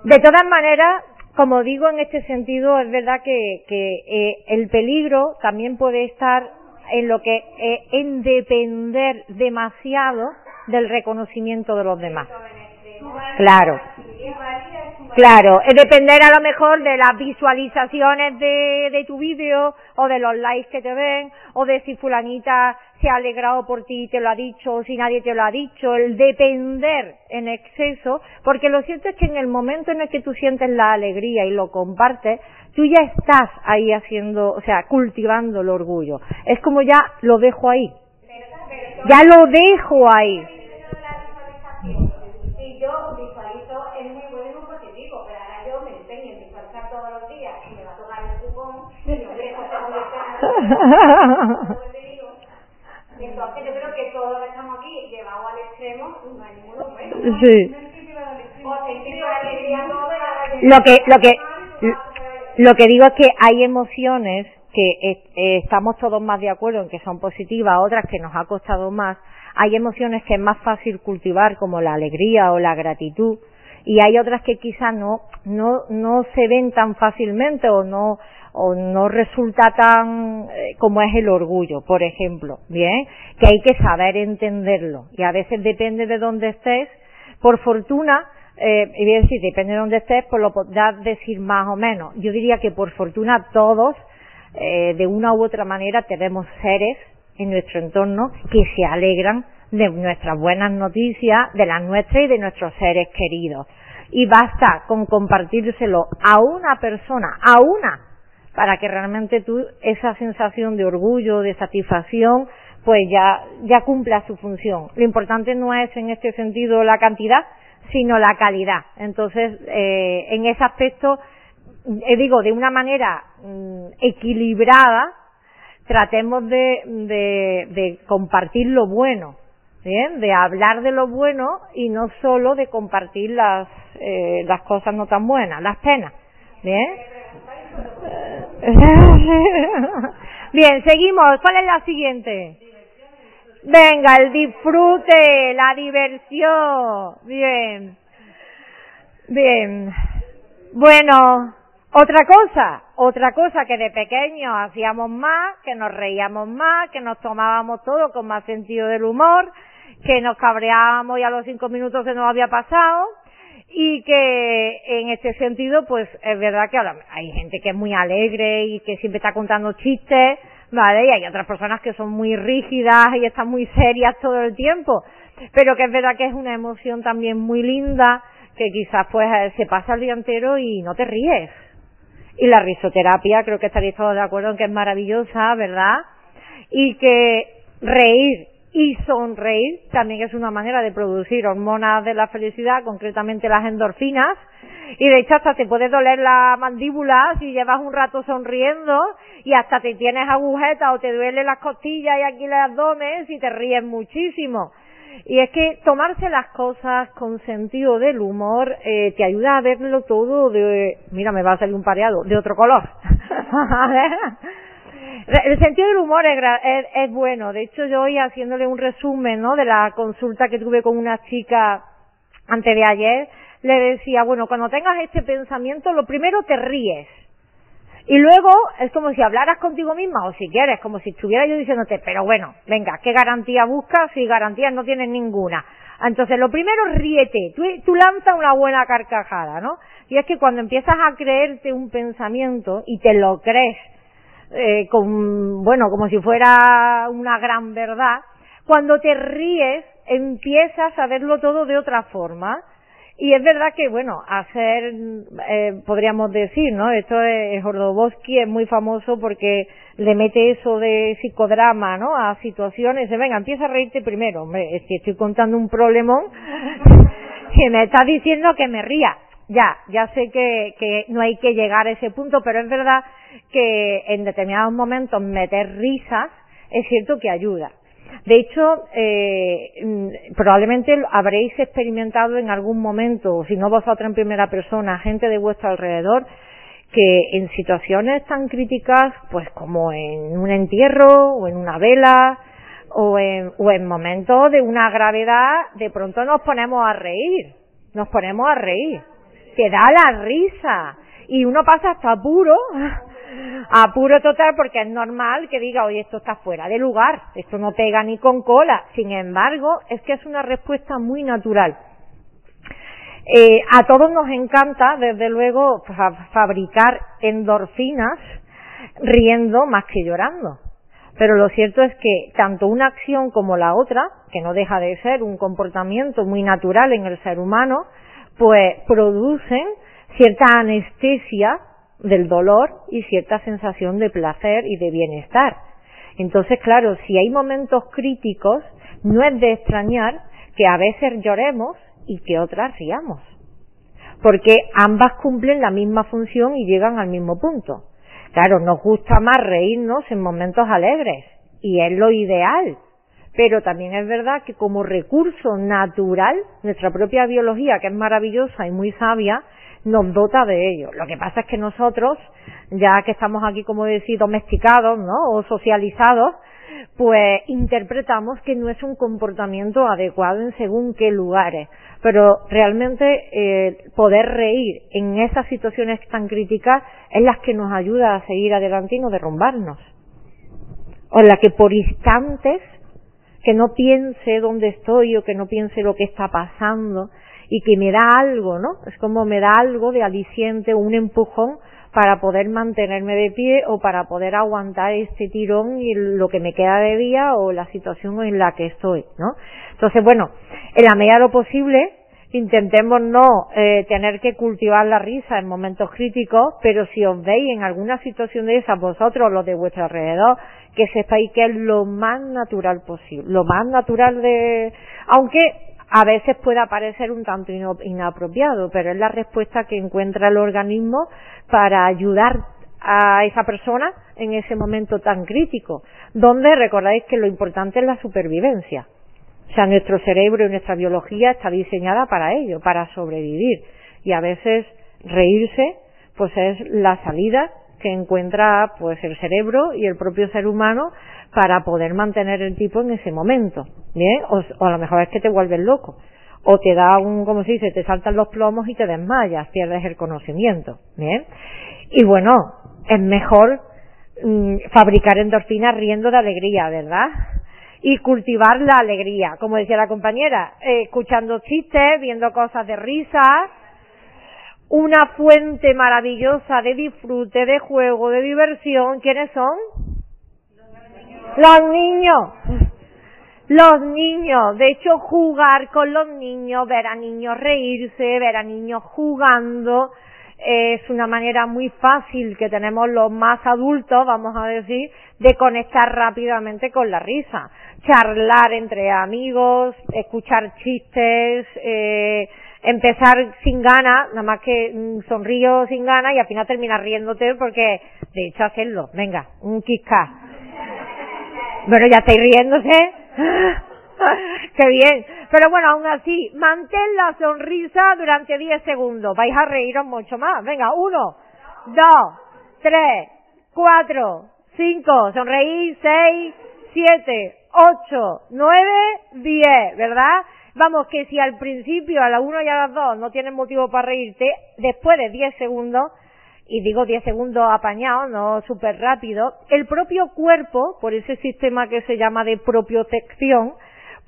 De todas maneras, como digo en este sentido, es verdad que, que eh, el peligro también puede estar en lo que eh, en depender demasiado del reconocimiento de los demás. Claro. Claro, es depender a lo mejor de las visualizaciones de, de tu vídeo o de los likes que te ven o de si fulanita se ha alegrado por ti y te lo ha dicho o si nadie te lo ha dicho, el depender en exceso, porque lo cierto es que en el momento en el que tú sientes la alegría y lo compartes, tú ya estás ahí haciendo, o sea, cultivando el orgullo. Es como ya lo dejo ahí. Ya lo dejo ahí. Y yo visualizo, es muy bueno y muy positivo, pero ahora yo me empeño en visualizar todos los días y me va a tocar el cupón y yo dejo ese te digo. Y entonces yo creo que todos los que estamos aquí, llevados al extremo, no hay ninguno bueno. Sí. No Lo que, lo que, lo que digo es que hay emociones que eh, eh, estamos todos más de acuerdo en que son positivas, otras que nos ha costado más. Hay emociones que es más fácil cultivar, como la alegría o la gratitud, y hay otras que quizás no, no, no se ven tan fácilmente o no, o no resulta tan eh, como es el orgullo, por ejemplo, bien, que hay que saber entenderlo y a veces depende de dónde estés. Por fortuna, eh, y voy a depende de dónde estés, pues lo podrás decir más o menos. Yo diría que por fortuna todos, eh, de una u otra manera, tenemos seres en nuestro entorno que se alegran de nuestras buenas noticias, de las nuestras y de nuestros seres queridos. y basta con compartírselo a una persona, a una, para que realmente tú esa sensación de orgullo, de satisfacción, pues ya, ya cumpla su función. Lo importante no es en este sentido la cantidad, sino la calidad. Entonces, eh, en ese aspecto, eh, digo, de una manera mm, equilibrada, tratemos de, de, de compartir lo bueno, ¿bien? de hablar de lo bueno y no solo de compartir las, eh, las cosas no tan buenas, las penas. ¿Bien? Bien, seguimos. ¿Cuál es la siguiente? Venga, el disfrute, la diversión. Bien. Bien. Bueno, otra cosa, otra cosa que de pequeños hacíamos más, que nos reíamos más, que nos tomábamos todo con más sentido del humor, que nos cabreábamos y a los cinco minutos se nos había pasado y que en este sentido pues es verdad que ahora hay gente que es muy alegre y que siempre está contando chistes, ¿vale? Y hay otras personas que son muy rígidas y están muy serias todo el tiempo, pero que es verdad que es una emoción también muy linda que quizás pues se pasa el día entero y no te ríes. Y la risoterapia creo que estaréis todos de acuerdo en que es maravillosa, ¿verdad? Y que reír y sonreír también es una manera de producir hormonas de la felicidad, concretamente las endorfinas, y de hecho hasta te puede doler la mandíbula si llevas un rato sonriendo y hasta te tienes agujetas o te duele las costillas y aquí el abdomen y te ríes muchísimo. Y es que tomarse las cosas con sentido del humor eh, te ayuda a verlo todo de, mira, me va a salir un pareado, de otro color. El sentido del humor es, es, bueno. De hecho, yo hoy haciéndole un resumen, ¿no? De la consulta que tuve con una chica antes de ayer, le decía, bueno, cuando tengas este pensamiento, lo primero te ríes. Y luego es como si hablaras contigo misma, o si quieres, como si estuviera yo diciéndote, pero bueno, venga, ¿qué garantía buscas si garantías no tienes ninguna? Entonces, lo primero, ríete. Tú, tú lanzas una buena carcajada, ¿no? Y es que cuando empiezas a creerte un pensamiento y te lo crees, eh, con, bueno, como si fuera una gran verdad, cuando te ríes empiezas a verlo todo de otra forma. Y es verdad que, bueno, hacer, eh, podríamos decir, ¿no? Esto es, Jordobowski es muy famoso porque le mete eso de psicodrama, ¿no? A situaciones de, venga, empieza a reírte primero. Hombre, es que estoy contando un problemón que me está diciendo que me ría. Ya, ya sé que, que no hay que llegar a ese punto, pero es verdad que en determinados momentos meter risas es cierto que ayuda. De hecho, eh, mm, probablemente habréis experimentado en algún momento, si no vosotros en primera persona, gente de vuestro alrededor, que en situaciones tan críticas, pues como en un entierro o en una vela o en, o en momentos de una gravedad, de pronto nos ponemos a reír, nos ponemos a reír te da la risa y uno pasa hasta apuro, apuro total porque es normal que diga, oye, esto está fuera de lugar, esto no pega ni con cola. Sin embargo, es que es una respuesta muy natural. Eh, a todos nos encanta, desde luego, fabricar endorfinas riendo más que llorando. Pero lo cierto es que tanto una acción como la otra, que no deja de ser un comportamiento muy natural en el ser humano, pues producen cierta anestesia del dolor y cierta sensación de placer y de bienestar. Entonces, claro, si hay momentos críticos, no es de extrañar que a veces lloremos y que otras riamos. Porque ambas cumplen la misma función y llegan al mismo punto. Claro, nos gusta más reírnos en momentos alegres y es lo ideal, pero también es verdad que como recurso natural, nuestra propia biología, que es maravillosa y muy sabia, nos dota de ello. Lo que pasa es que nosotros, ya que estamos aquí, como decir, domesticados, ¿no? O socializados, pues interpretamos que no es un comportamiento adecuado en según qué lugares. Pero realmente eh, poder reír en esas situaciones tan críticas es las que nos ayuda a seguir adelante y no derrumbarnos. O la que por instantes que no piense dónde estoy o que no piense lo que está pasando y que me da algo, ¿no? Es como me da algo de aliciente, un empujón para poder mantenerme de pie o para poder aguantar este tirón y lo que me queda de día o la situación en la que estoy, ¿no? Entonces, bueno, en la medida de lo posible, intentemos no eh, tener que cultivar la risa en momentos críticos, pero si os veis en alguna situación de esa, vosotros, los de vuestro alrededor, que sepáis que es lo más natural posible, lo más natural de, aunque a veces pueda parecer un tanto inapropiado, pero es la respuesta que encuentra el organismo para ayudar a esa persona en ese momento tan crítico, donde recordáis que lo importante es la supervivencia. O sea, nuestro cerebro y nuestra biología está diseñada para ello, para sobrevivir. Y a veces reírse, pues es la salida que encuentra pues el cerebro y el propio ser humano para poder mantener el tipo en ese momento, ¿bien? O, a lo mejor es que te vuelves loco, o te da un, como se dice, te saltan los plomos y te desmayas, pierdes el conocimiento, ¿bien? Y bueno, es mejor mm, fabricar endorfinas riendo de alegría, ¿verdad? Y cultivar la alegría, como decía la compañera, eh, escuchando chistes, viendo cosas de risa, una fuente maravillosa de disfrute, de juego, de diversión. ¿Quiénes son? Los niños. Los niños. De hecho, jugar con los niños, ver a niños reírse, ver a niños jugando, es una manera muy fácil que tenemos los más adultos, vamos a decir, de conectar rápidamente con la risa. Charlar entre amigos, escuchar chistes, eh, empezar sin ganas, nada más que mm, sonrío sin ganas y al final terminas riéndote porque, de hecho, hacerlo. Venga, un quisca. Bueno, ya estáis riéndose. ¡Qué bien! Pero bueno, aún así, mantén la sonrisa durante 10 segundos. Vais a reíros mucho más. Venga, uno, dos, tres, cuatro, cinco, sonreí, seis, siete, ocho, nueve, diez, ¿verdad? Vamos, que si al principio, a la uno y a las dos no tienes motivo para reírte, después de 10 segundos, y digo 10 segundos apañados, no súper rápido, el propio cuerpo, por ese sistema que se llama de propiotección,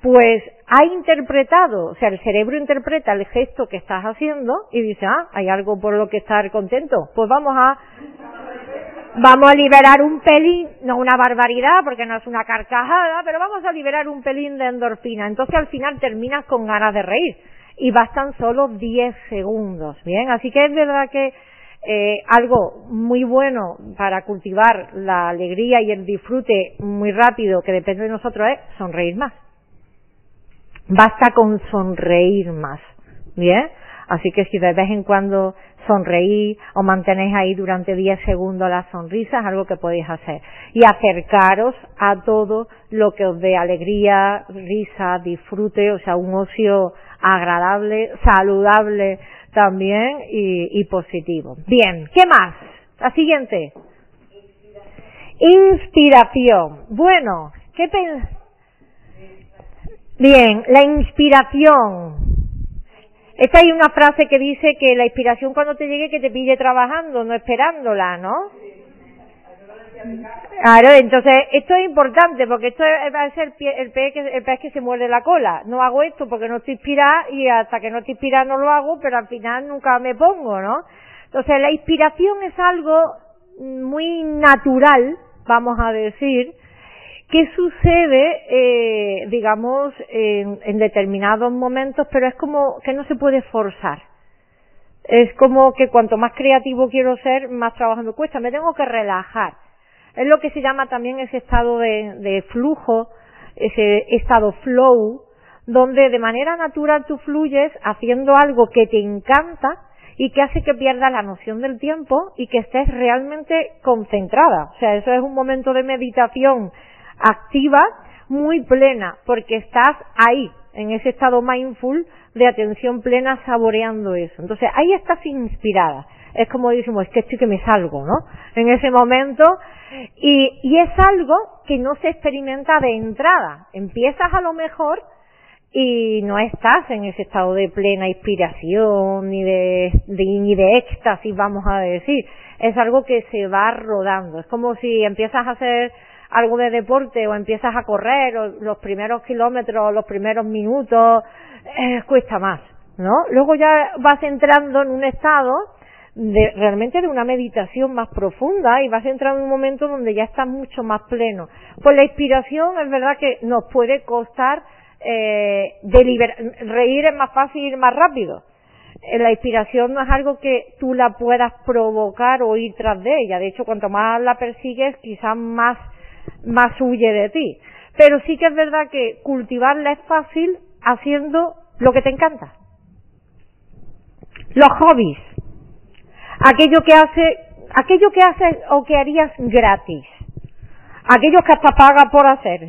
pues ha interpretado, o sea, el cerebro interpreta el gesto que estás haciendo y dice, ah, hay algo por lo que estar contento, pues vamos a vamos a liberar un pelín, no una barbaridad porque no es una carcajada, pero vamos a liberar un pelín de endorfina. Entonces al final terminas con ganas de reír y bastan solo 10 segundos, ¿bien? Así que es verdad que eh, algo muy bueno para cultivar la alegría y el disfrute muy rápido que depende de nosotros es sonreír más. Basta con sonreír más, ¿bien? Así que si de vez en cuando sonreí o mantenéis ahí durante 10 segundos la sonrisa, es algo que podéis hacer. Y acercaros a todo lo que os dé alegría, risa, disfrute, o sea, un ocio agradable, saludable también y, positivo. Bien, ¿qué más? La siguiente. Inspiración. Bueno, ¿qué Bien, la inspiración. Esta hay una frase que dice que la inspiración cuando te llegue que te pille trabajando, no esperándola, ¿no? Claro, entonces esto es importante porque esto va a ser el pez, que, el pez que se muerde la cola. No hago esto porque no estoy inspirada y hasta que no estoy inspirada no lo hago, pero al final nunca me pongo, ¿no? Entonces la inspiración es algo muy natural, vamos a decir, ¿Qué sucede, eh, digamos, en, determinados momentos, pero es como que no se puede forzar? Es como que cuanto más creativo quiero ser, más trabajo me cuesta. Me tengo que relajar. Es lo que se llama también ese estado de, de flujo, ese estado flow, donde de manera natural tú fluyes haciendo algo que te encanta y que hace que pierdas la noción del tiempo y que estés realmente concentrada. O sea, eso es un momento de meditación activa, muy plena, porque estás ahí, en ese estado mindful de atención plena saboreando eso. Entonces ahí estás inspirada. Es como decimos, es que estoy que me salgo, ¿no? En ese momento. Y, y es algo que no se experimenta de entrada. Empiezas a lo mejor y no estás en ese estado de plena inspiración ni de, de, ni de éxtasis, vamos a decir. Es algo que se va rodando. Es como si empiezas a hacer algo de deporte o empiezas a correr o los primeros kilómetros, los primeros minutos, eh, cuesta más, ¿no? Luego ya vas entrando en un estado de realmente de una meditación más profunda y vas entrando en un momento donde ya estás mucho más pleno. Pues la inspiración es verdad que nos puede costar eh, reír es más fácil y más rápido. Eh, la inspiración no es algo que tú la puedas provocar o ir tras de ella. De hecho, cuanto más la persigues, quizás más, más huye de ti. Pero sí que es verdad que cultivarla es fácil haciendo lo que te encanta. Los hobbies. Aquello que hace, aquello que haces o que harías gratis. Aquello que hasta paga por hacer.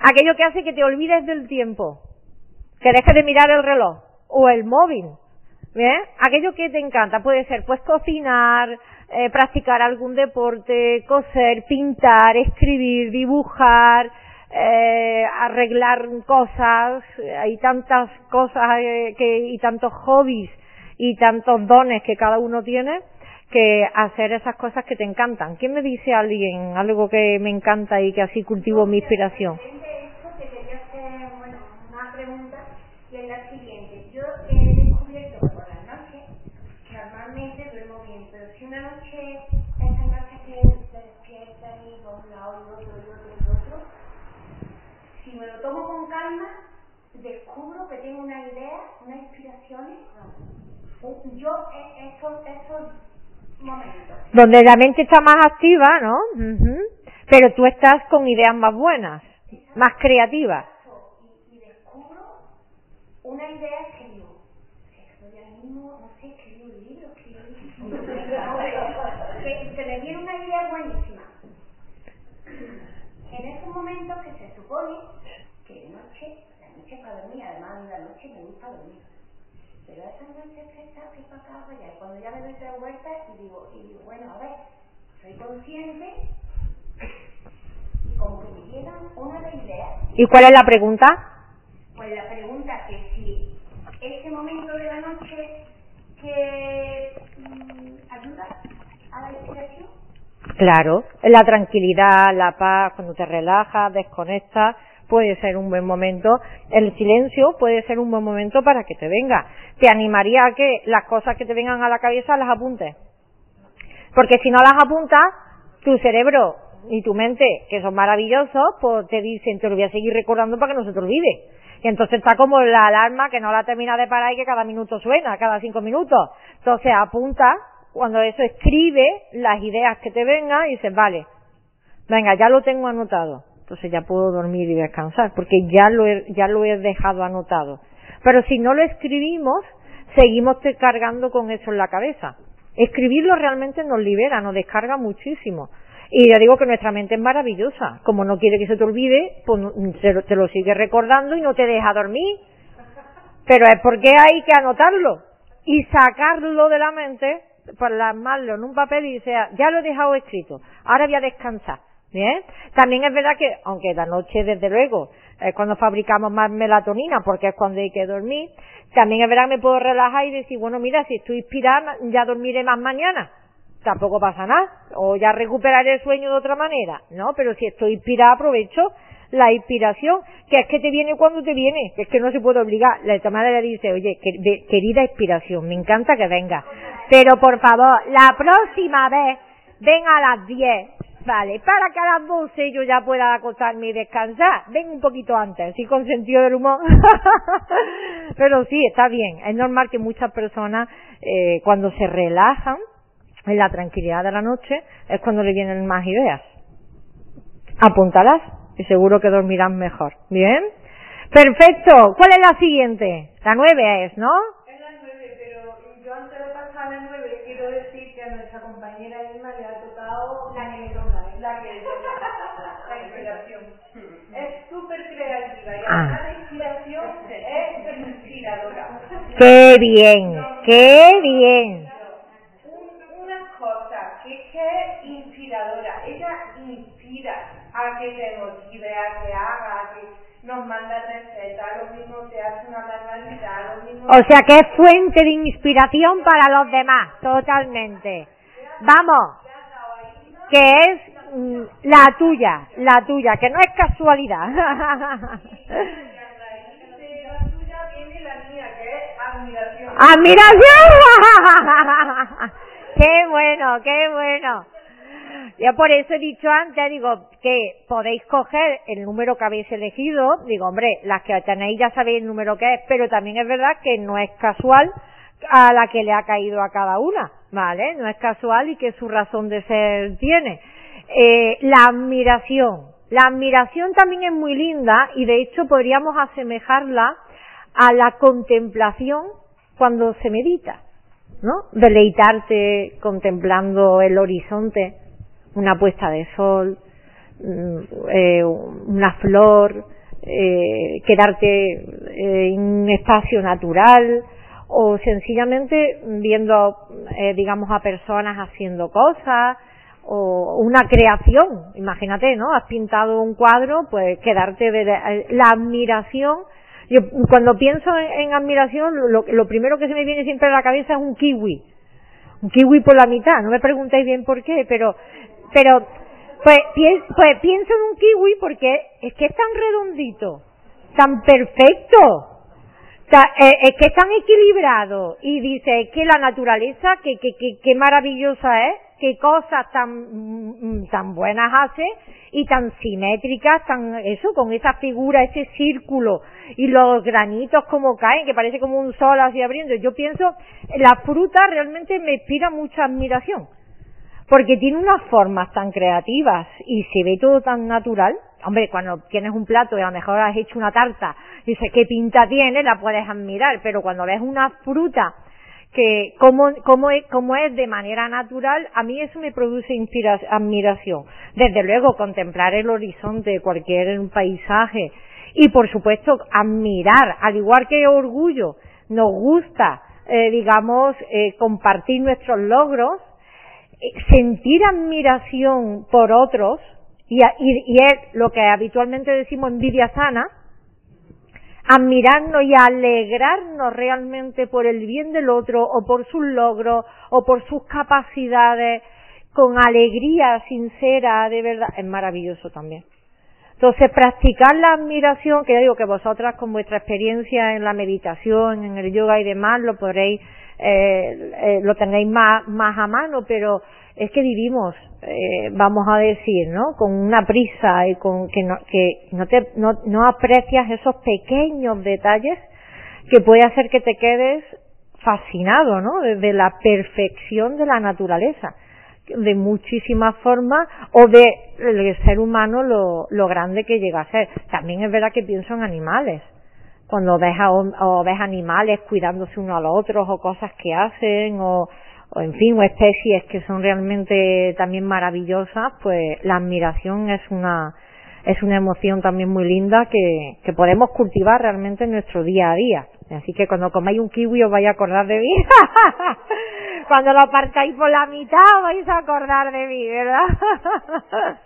aquello que hace que te olvides del tiempo. Que dejes de mirar el reloj o el móvil. ¿Bien? Aquello que te encanta puede ser pues cocinar, eh, practicar algún deporte, coser, pintar, escribir, dibujar, eh, arreglar cosas, hay tantas cosas eh, que, y tantos hobbies y tantos dones que cada uno tiene que hacer esas cosas que te encantan. ¿Quién me dice alguien algo que me encanta y que así cultivo mi inspiración? una pregunta y es la siguiente. Yo he descubierto que por la noche normalmente duermo bien, pero si una noche, esa noche que se despierta otro y otro y otro, si me lo tomo con calma, descubro que tengo una idea, unas inspiraciones. Yo, e, esos, esos momentos. Donde la mente está más activa, ¿no? Pero tú estás con ideas más buenas, más creativas. Y, y descubro una idea que digo, estoy ahora mismo, no sé, escribí un libro, escribí un libro. que se me viene una idea buenísima. En esos momentos que se supone que de noche, la noche es para dormir, además de la noche me gusta dormir. Pero esas noches que está aquí para acá, para allá, cuando ya me doy tres vueltas y digo, y digo, bueno, a ver, soy consciente y como que me llegan una de ideas. ¿Y cuál es la pregunta? Pues la pregunta que si ese momento de la noche que mmm, ayuda a la inspiración. Claro, la tranquilidad, la paz, cuando te relajas, desconectas, puede ser un buen momento. El silencio puede ser un buen momento para que te venga. Te animaría a que las cosas que te vengan a la cabeza las apuntes. Porque si no las apuntas, tu cerebro y tu mente, que son maravillosos, pues te dicen, te lo voy a seguir recordando para que no se te olvide. Y entonces está como la alarma que no la termina de parar y que cada minuto suena, cada cinco minutos. Entonces apunta, cuando eso escribe las ideas que te vengan y dices, vale, venga, ya lo tengo anotado entonces ya puedo dormir y descansar, porque ya lo he, ya lo he dejado anotado. Pero si no lo escribimos, seguimos cargando con eso en la cabeza. Escribirlo realmente nos libera, nos descarga muchísimo. Y ya digo que nuestra mente es maravillosa. Como no quiere que se te olvide, pues te lo sigue recordando y no te deja dormir. Pero es porque hay que anotarlo y sacarlo de la mente, plasmarlo en un papel y decir, ya lo he dejado escrito, ahora voy a descansar. Bien. También es verdad que, aunque la noche, desde luego, es cuando fabricamos más melatonina, porque es cuando hay que dormir, también es verdad que me puedo relajar y decir, bueno, mira, si estoy inspirada, ya dormiré más mañana. Tampoco pasa nada. O ya recuperaré el sueño de otra manera. No, pero si estoy inspirada, aprovecho la inspiración, que es que te viene cuando te viene, que es que no se puede obligar. La madre le dice, oye, querida inspiración, me encanta que venga. Pero por favor, la próxima vez, ven a las 10, Vale, para que a las 12 yo ya pueda acostarme y descansar. Ven un poquito antes, sí, con sentido del humor. Pero sí, está bien. Es normal que muchas personas, eh, cuando se relajan, en la tranquilidad de la noche, es cuando le vienen más ideas. Apúntalas y seguro que dormirán mejor. ¿Bien? Perfecto. ¿Cuál es la siguiente? La nueve es, ¿no? Es la nueve, pero yo antes de pasar a la nueve quiero decir que a nuestra compañera Irma le ha tocado la la que la inspiración. Es súper creativa y ah. la inspiración es inspiradora. ¡Qué bien! ¡Qué bien! Que es inspiradora, ella inspira a que te motive, a que haga, a que nos manda recetas, lo mismo te hace una manualidad, lo mismo... O sea que es fuente de inspiración para los demás, totalmente. Vamos, que es Mm, la tuya, la tuya, que no es casualidad. ¡Admiración! ¡Qué bueno! Ya por eso he dicho antes, digo, que podéis coger el número que habéis elegido, digo, hombre, las que tenéis ya sabéis el número que es, pero también es verdad que no es casual a la que le ha caído a cada una, ¿vale? No es casual y que su razón de ser tiene. Eh, la admiración. La admiración también es muy linda y de hecho podríamos asemejarla a la contemplación cuando se medita, ¿no? Deleitarte contemplando el horizonte, una puesta de sol, mm, eh, una flor, eh, quedarte eh, en un espacio natural o sencillamente viendo, eh, digamos, a personas haciendo cosas o una creación. Imagínate, ¿no? Has pintado un cuadro, pues quedarte de la admiración. Yo cuando pienso en, admiración, lo, lo primero que se me viene siempre a la cabeza es un kiwi. Un kiwi por la mitad, no me preguntéis bien por qué, pero pero, pues, pues pienso en un kiwi porque es que es tan redondito, tan perfecto, eh, es que es tan equilibrado y dice, es que la naturaleza, que, que, que, que maravillosa es, qué cosas tan, mm, tan buenas hace y tan simétricas, tan, eso, con esa figura, ese círculo y los granitos como caen, que parece como un sol así abriendo. Yo pienso, la fruta realmente me inspira mucha admiración porque tiene unas formas tan creativas y se ve todo tan natural. Hombre, cuando tienes un plato y a lo mejor has hecho una tarta, dices qué pinta tiene, la puedes admirar, pero cuando ves una fruta que como, como, es, como es de manera natural, a mí eso me produce admiración. Desde luego, contemplar el horizonte de cualquier paisaje y, por supuesto, admirar, al igual que orgullo, nos gusta, eh, digamos, eh, compartir nuestros logros, sentir admiración por otros, y, y, es lo que habitualmente decimos envidia sana, admirarnos y alegrarnos realmente por el bien del otro o por sus logros o por sus capacidades con alegría sincera de verdad es maravilloso también. Entonces, practicar la admiración, que ya digo que vosotras con vuestra experiencia en la meditación, en el yoga y demás, lo podréis eh, eh, lo tenéis más, más a mano, pero es que vivimos, eh, vamos a decir, ¿no? Con una prisa y con que no, que no te, no, aprecias esos pequeños detalles que puede hacer que te quedes fascinado, ¿no? Desde la perfección de la naturaleza, de muchísimas formas, o de el ser humano lo, lo grande que llega a ser. También es verdad que pienso en animales cuando ves a, o ves animales cuidándose uno a los otros o cosas que hacen o, o en fin o especies que son realmente también maravillosas pues la admiración es una es una emoción también muy linda que, que podemos cultivar realmente en nuestro día a día. Así que cuando comáis un kiwi os vais a acordar de mí. Cuando lo partáis por la mitad os vais a acordar de mí verdad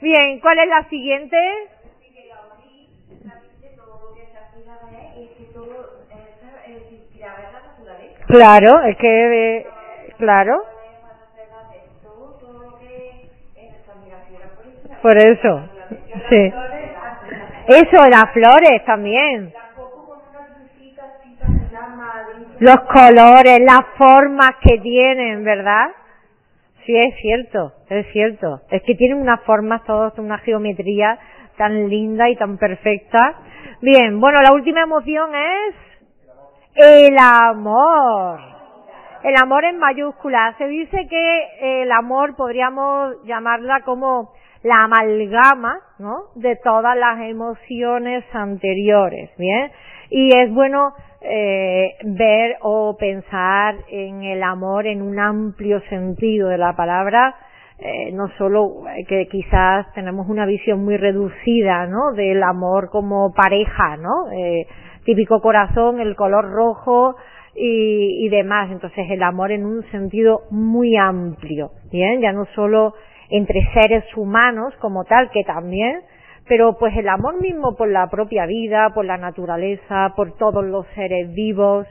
bien ¿cuál es la siguiente? Claro, es que, eh, claro. Por eso, sí. Eso, las flores también. Los colores, las formas que tienen, ¿verdad? Sí, es cierto, es cierto. Es que tienen unas formas, todas, una geometría tan linda y tan perfecta. Bien, bueno, la última emoción es el amor. El amor en mayúscula. Se dice que el amor podríamos llamarla como la amalgama, ¿no? De todas las emociones anteriores, ¿bien? Y es bueno eh, ver o pensar en el amor en un amplio sentido de la palabra, eh, no solo que quizás tenemos una visión muy reducida, ¿no? Del amor como pareja, ¿no? Eh, típico corazón, el color rojo y, y demás. Entonces el amor en un sentido muy amplio, bien, ya no solo entre seres humanos como tal, que también, pero pues el amor mismo por la propia vida, por la naturaleza, por todos los seres vivos,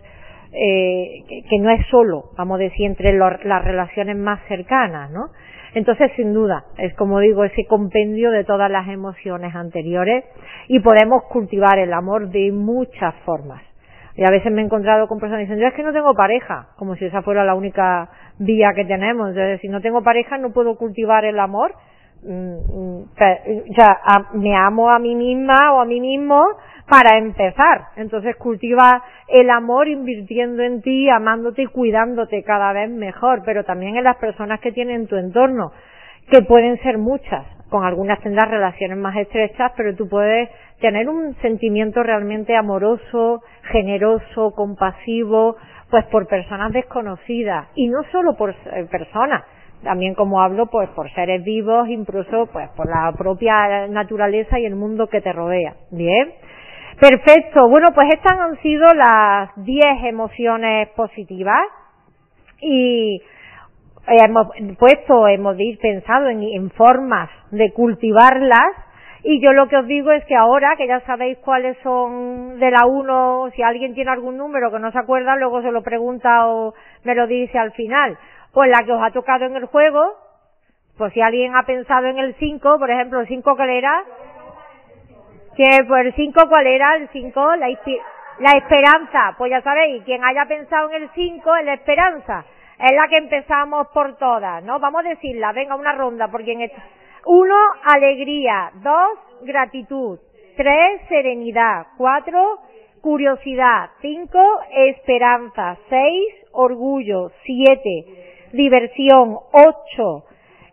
eh, que, no es solo, vamos a decir, entre las relaciones más cercanas, ¿no? Entonces, sin duda, es como digo, ese compendio de todas las emociones anteriores y podemos cultivar el amor de muchas formas. Y a veces me he encontrado con personas diciendo, yo es que no tengo pareja, como si esa fuera la única vía que tenemos. Entonces, si no tengo pareja, no puedo cultivar el amor. Mm, mm, o sea, me amo a mí misma o a mí mismo para empezar. Entonces cultiva el amor invirtiendo en ti, amándote y cuidándote cada vez mejor, pero también en las personas que tienen tu entorno, que pueden ser muchas. Con algunas tendrás relaciones más estrechas, pero tú puedes tener un sentimiento realmente amoroso, generoso, compasivo, pues por personas desconocidas y no solo por personas, también como hablo pues por seres vivos, incluso pues por la propia naturaleza y el mundo que te rodea. Bien. Perfecto. Bueno, pues estas han sido las 10 emociones positivas y hemos puesto, hemos pensado en, formas de cultivarlas y yo lo que os digo es que ahora, que ya sabéis cuáles son de la 1, si alguien tiene algún número que no se acuerda, luego se lo pregunta o me lo dice al final. Pues la que os ha tocado en el juego, pues si alguien ha pensado en el 5, por ejemplo, el 5 que era, que pues el 5 cuál era, el 5, la, la esperanza, pues ya sabéis, quien haya pensado en el 5 es la esperanza, es la que empezamos por todas, ¿no? Vamos a decirla, venga una ronda, porque en este, uno, alegría. Dos, gratitud. Tres, serenidad. Cuatro, curiosidad. Cinco, esperanza. Seis, orgullo. Siete, diversión. Ocho,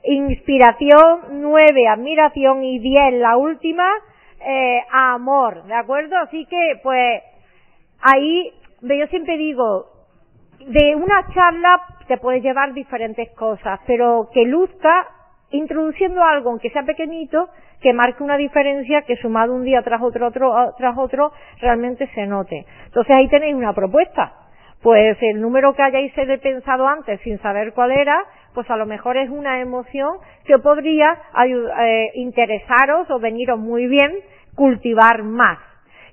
inspiración. Nueve, admiración. Y diez, la última, eh, amor. ¿De acuerdo? Así que, pues, ahí, yo siempre digo, de una charla te puedes llevar diferentes cosas, pero que luzca introduciendo algo, aunque sea pequeñito, que marque una diferencia que sumado un día tras otro, otro tras otro, realmente se note. Entonces ahí tenéis una propuesta. Pues el número que hayáis pensado antes sin saber cuál era, pues a lo mejor es una emoción que podría eh, interesaros o veniros muy bien cultivar más.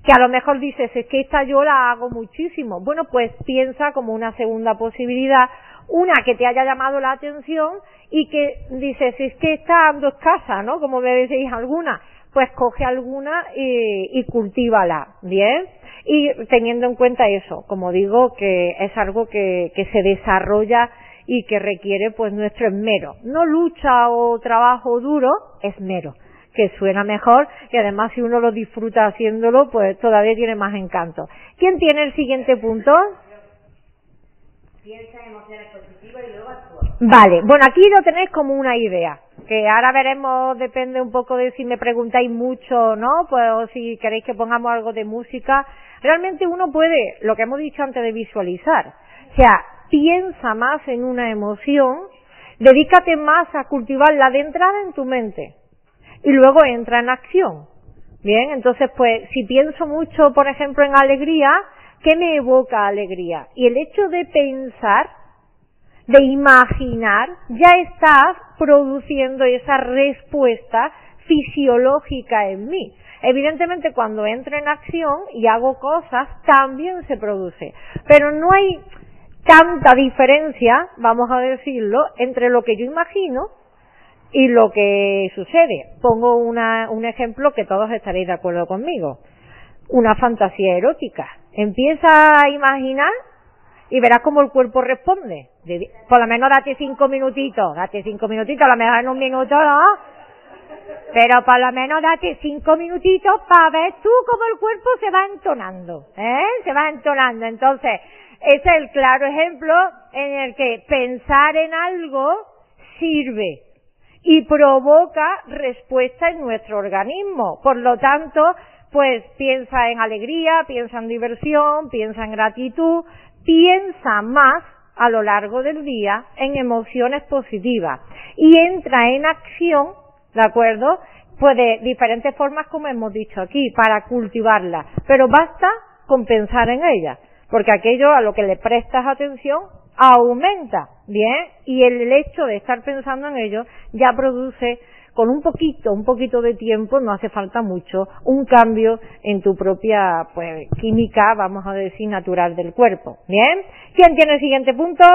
Que a lo mejor dices, es que esta yo la hago muchísimo. Bueno, pues piensa como una segunda posibilidad una que te haya llamado la atención y que dices, es que está ando escasa, ¿no? Como me decís alguna, pues coge alguna y, y cultívala, ¿bien? Y teniendo en cuenta eso, como digo, que es algo que, que se desarrolla y que requiere pues nuestro esmero. No lucha o trabajo duro, esmero, que suena mejor y además si uno lo disfruta haciéndolo, pues todavía tiene más encanto. ¿Quién tiene el siguiente punto? piensa en emociones positivas y luego actúa. Vale, bueno, aquí lo tenéis como una idea, que ahora veremos, depende un poco de si me preguntáis mucho, ¿no? Pues o si queréis que pongamos algo de música. Realmente uno puede, lo que hemos dicho antes de visualizar, o sea, piensa más en una emoción, dedícate más a cultivarla de entrada en tu mente y luego entra en acción. Bien, entonces pues si pienso mucho, por ejemplo, en alegría, ¿Qué me evoca alegría? Y el hecho de pensar, de imaginar, ya está produciendo esa respuesta fisiológica en mí. Evidentemente cuando entro en acción y hago cosas, también se produce. Pero no hay tanta diferencia, vamos a decirlo, entre lo que yo imagino y lo que sucede. Pongo un ejemplo que todos estaréis de acuerdo conmigo. Una fantasía erótica Empieza a imaginar y verás cómo el cuerpo responde. Por lo menos date cinco minutitos, date cinco minutitos, a lo mejor en un minuto no, pero por lo menos date cinco minutitos para ver tú cómo el cuerpo se va entonando, ¿eh? Se va entonando. Entonces, es el claro ejemplo en el que pensar en algo sirve y provoca respuesta en nuestro organismo. Por lo tanto, pues piensa en alegría, piensa en diversión, piensa en gratitud, piensa más a lo largo del día en emociones positivas y entra en acción, ¿de acuerdo? Pues de diferentes formas como hemos dicho aquí, para cultivarla, pero basta con pensar en ella, porque aquello a lo que le prestas atención aumenta, ¿bien? Y el hecho de estar pensando en ello ya produce con un poquito, un poquito de tiempo, no hace falta mucho, un cambio en tu propia pues, química, vamos a decir, natural del cuerpo. ¿Bien? ¿Quién tiene el siguiente punto?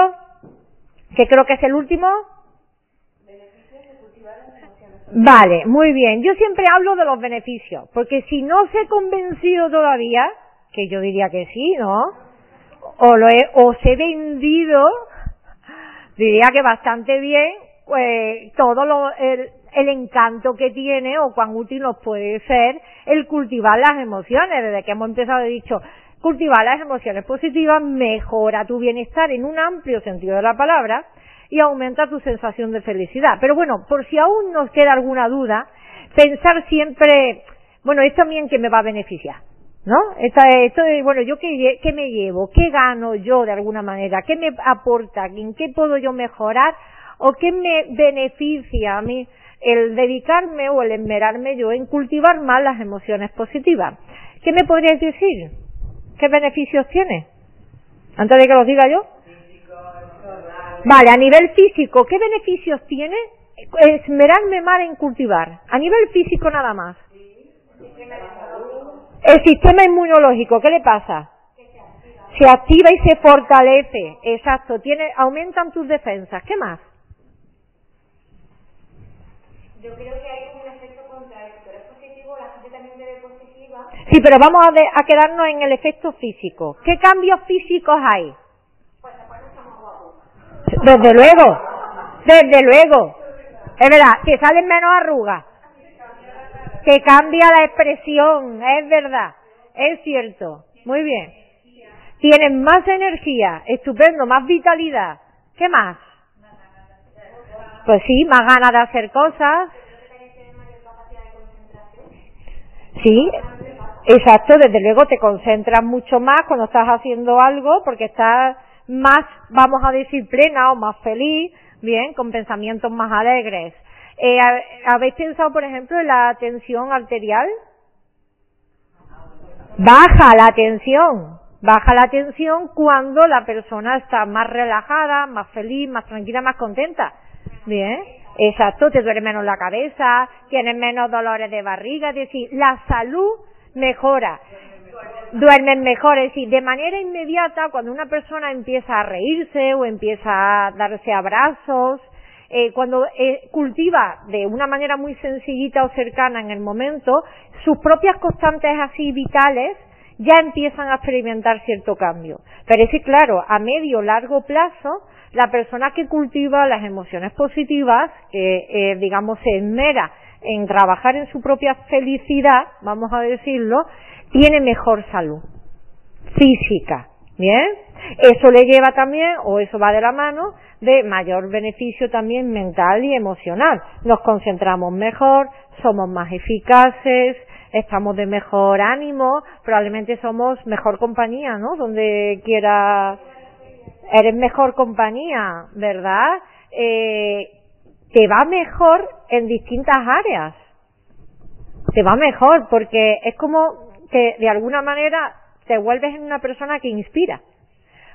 Que creo que es el último. Vale, muy bien. Yo siempre hablo de los beneficios, porque si no se he convencido todavía, que yo diría que sí, ¿no? O lo he, os he vendido diría que bastante bien pues, todo lo, el, el encanto que tiene o cuán útil nos puede ser el cultivar las emociones. Desde que hemos empezado he dicho, cultivar las emociones positivas mejora tu bienestar en un amplio sentido de la palabra y aumenta tu sensación de felicidad. Pero bueno, por si aún nos queda alguna duda, pensar siempre, bueno, esto también que me va a beneficiar. ¿No? Esta, esto es, bueno, yo qué, me llevo, qué gano yo de alguna manera, qué me aporta, en qué puedo yo mejorar o qué me beneficia a mí el dedicarme o el esmerarme yo en cultivar más las emociones positivas. ¿Qué me podrías decir? ¿Qué beneficios tiene? Antes de que los diga yo. Vale, a nivel físico, ¿qué beneficios tiene esmerarme más en cultivar? A nivel físico nada más. El sistema inmunológico, ¿qué le pasa? Se activa y se fortalece. Exacto, tiene, aumentan tus defensas. ¿Qué más? Yo creo que hay un efecto contrario. Tú eres positivo, la gente también te ve positiva. Sí, pero vamos a, de, a quedarnos en el efecto físico. ¿Qué cambios físicos hay? Pues después estamos guapos. Desde luego, desde luego. Es verdad, que salen menos arrugas. Que cambia la expresión, es verdad. Es cierto. Muy bien. Tienen más energía, estupendo, más vitalidad. ¿Qué más? Pues sí, más ganas de hacer cosas. Sí, exacto, desde luego te concentras mucho más cuando estás haciendo algo porque estás más, vamos a decir, plena o más feliz, bien, con pensamientos más alegres. Eh, ¿Habéis pensado, por ejemplo, en la tensión arterial? Baja la tensión, baja la tensión cuando la persona está más relajada, más feliz, más tranquila, más contenta. Bien, exacto, te duele menos la cabeza, tienes menos dolores de barriga, es decir, la salud mejora. Duermen mejor, es decir, de manera inmediata cuando una persona empieza a reírse o empieza a darse abrazos, eh, cuando eh, cultiva de una manera muy sencillita o cercana en el momento, sus propias constantes así vitales ya empiezan a experimentar cierto cambio. Pero claro, a medio largo plazo, la persona que cultiva las emociones positivas, que eh, digamos se esmera en trabajar en su propia felicidad, vamos a decirlo, tiene mejor salud física. ¿Bien? Eso le lleva también, o eso va de la mano, de mayor beneficio también mental y emocional. Nos concentramos mejor, somos más eficaces, estamos de mejor ánimo, probablemente somos mejor compañía, ¿no? Donde quiera eres mejor compañía, ¿verdad? Eh, te va mejor en distintas áreas. Te va mejor porque es como que de alguna manera te vuelves en una persona que inspira,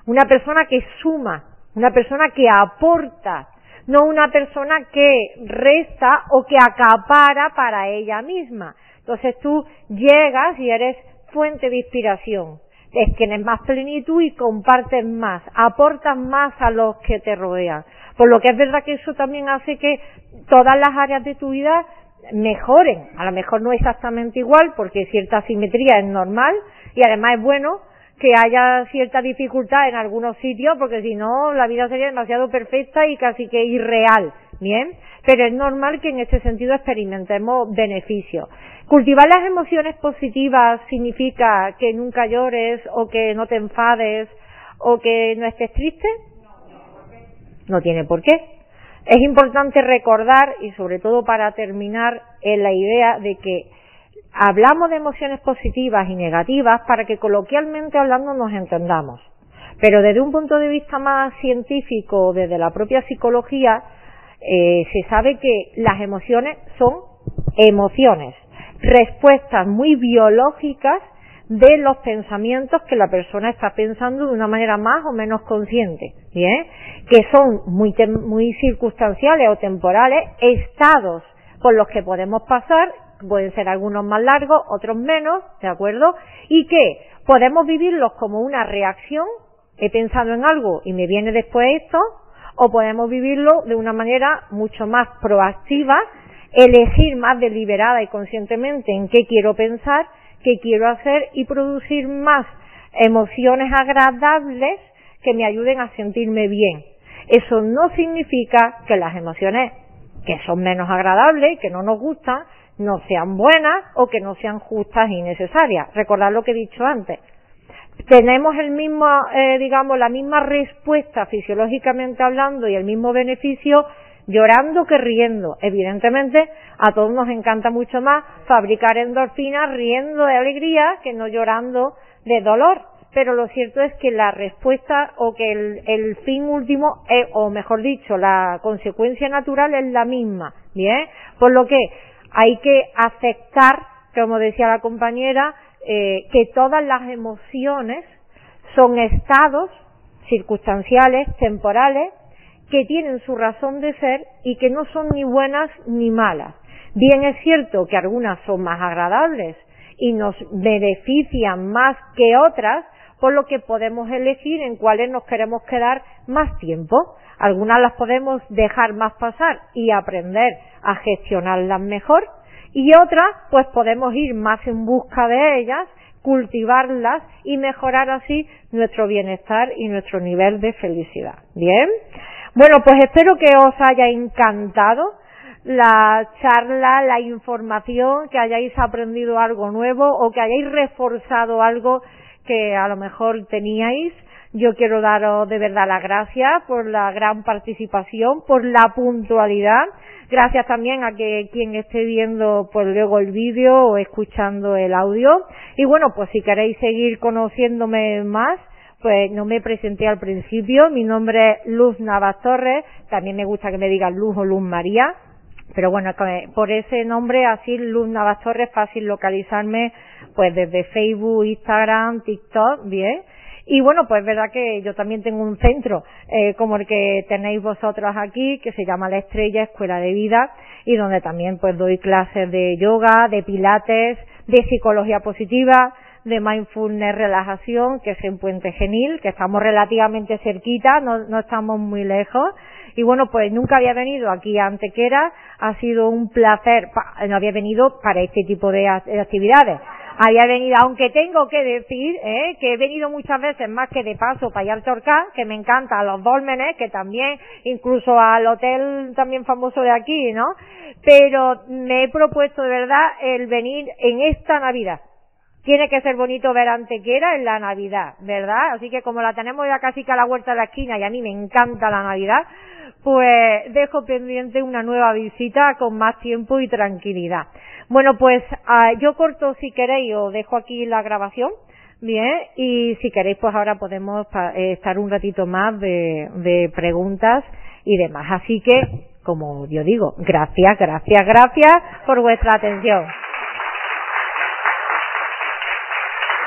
una persona que suma, una persona que aporta, no una persona que resta o que acapara para ella misma. Entonces tú llegas y eres fuente de inspiración es tienes más plenitud y compartes más, aportas más a los que te rodean. Por lo que es verdad que eso también hace que todas las áreas de tu vida mejoren. A lo mejor no exactamente igual, porque cierta simetría es normal y además es bueno que haya cierta dificultad en algunos sitios, porque si no la vida sería demasiado perfecta y casi que irreal. Bien, pero es normal que en este sentido experimentemos beneficios. Cultivar las emociones positivas significa que nunca llores o que no te enfades o que no estés triste. No tiene por qué. Es importante recordar y sobre todo para terminar en la idea de que hablamos de emociones positivas y negativas para que coloquialmente hablando nos entendamos. Pero desde un punto de vista más científico, desde la propia psicología, eh, se sabe que las emociones son emociones respuestas muy biológicas de los pensamientos que la persona está pensando de una manera más o menos consciente, ¿bien? Que son muy, muy circunstanciales o temporales, estados por los que podemos pasar, pueden ser algunos más largos, otros menos, ¿de acuerdo? Y que podemos vivirlos como una reacción, he pensado en algo y me viene después esto, o podemos vivirlo de una manera mucho más proactiva, elegir más deliberada y conscientemente en qué quiero pensar, qué quiero hacer y producir más emociones agradables que me ayuden a sentirme bien. Eso no significa que las emociones que son menos agradables, que no nos gustan, no sean buenas o que no sean justas y necesarias. Recordad lo que he dicho antes. Tenemos el mismo, eh, digamos, la misma respuesta fisiológicamente hablando y el mismo beneficio llorando que riendo. Evidentemente, a todos nos encanta mucho más fabricar endorfinas riendo de alegría que no llorando de dolor. Pero lo cierto es que la respuesta o que el, fin último, o mejor dicho, la consecuencia natural es la misma. Bien, por lo que hay que aceptar, como decía la compañera, eh, que todas las emociones son estados circunstanciales, temporales, que tienen su razón de ser y que no son ni buenas ni malas. Bien es cierto que algunas son más agradables y nos benefician más que otras, por lo que podemos elegir en cuáles nos queremos quedar más tiempo. Algunas las podemos dejar más pasar y aprender a gestionarlas mejor y otras pues podemos ir más en busca de ellas, cultivarlas y mejorar así nuestro bienestar y nuestro nivel de felicidad. Bien. Bueno, pues espero que os haya encantado la charla, la información, que hayáis aprendido algo nuevo o que hayáis reforzado algo que a lo mejor teníais. Yo quiero daros de verdad las gracias por la gran participación, por la puntualidad. Gracias también a que quien esté viendo pues luego el vídeo o escuchando el audio. Y bueno, pues si queréis seguir conociéndome más, pues no me presenté al principio. Mi nombre es Luz Navas Torres. También me gusta que me digan Luz o Luz María. Pero bueno, por ese nombre, así Luz Navas Torres, fácil localizarme, pues desde Facebook, Instagram, TikTok, bien. Y bueno, pues es verdad que yo también tengo un centro, eh, como el que tenéis vosotros aquí, que se llama La Estrella Escuela de Vida, y donde también pues doy clases de yoga, de pilates, de psicología positiva, de mindfulness relajación, que es en Puente Genil, que estamos relativamente cerquita, no, no estamos muy lejos. Y bueno, pues nunca había venido aquí a Antequera, ha sido un placer, no había venido para este tipo de actividades. Había venido, aunque tengo que decir, ¿eh? que he venido muchas veces más que de paso para allá al que me encanta, a los Dólmenes, que también, incluso al hotel también famoso de aquí, ¿no? Pero me he propuesto de verdad el venir en esta Navidad tiene que ser bonito ver Antequera en la Navidad, ¿verdad? Así que como la tenemos ya casi que a la vuelta de la esquina y a mí me encanta la Navidad, pues dejo pendiente una nueva visita con más tiempo y tranquilidad. Bueno, pues ah, yo corto si queréis o dejo aquí la grabación. Bien, y si queréis, pues ahora podemos eh, estar un ratito más de, de preguntas y demás. Así que, como yo digo, gracias, gracias, gracias por vuestra atención.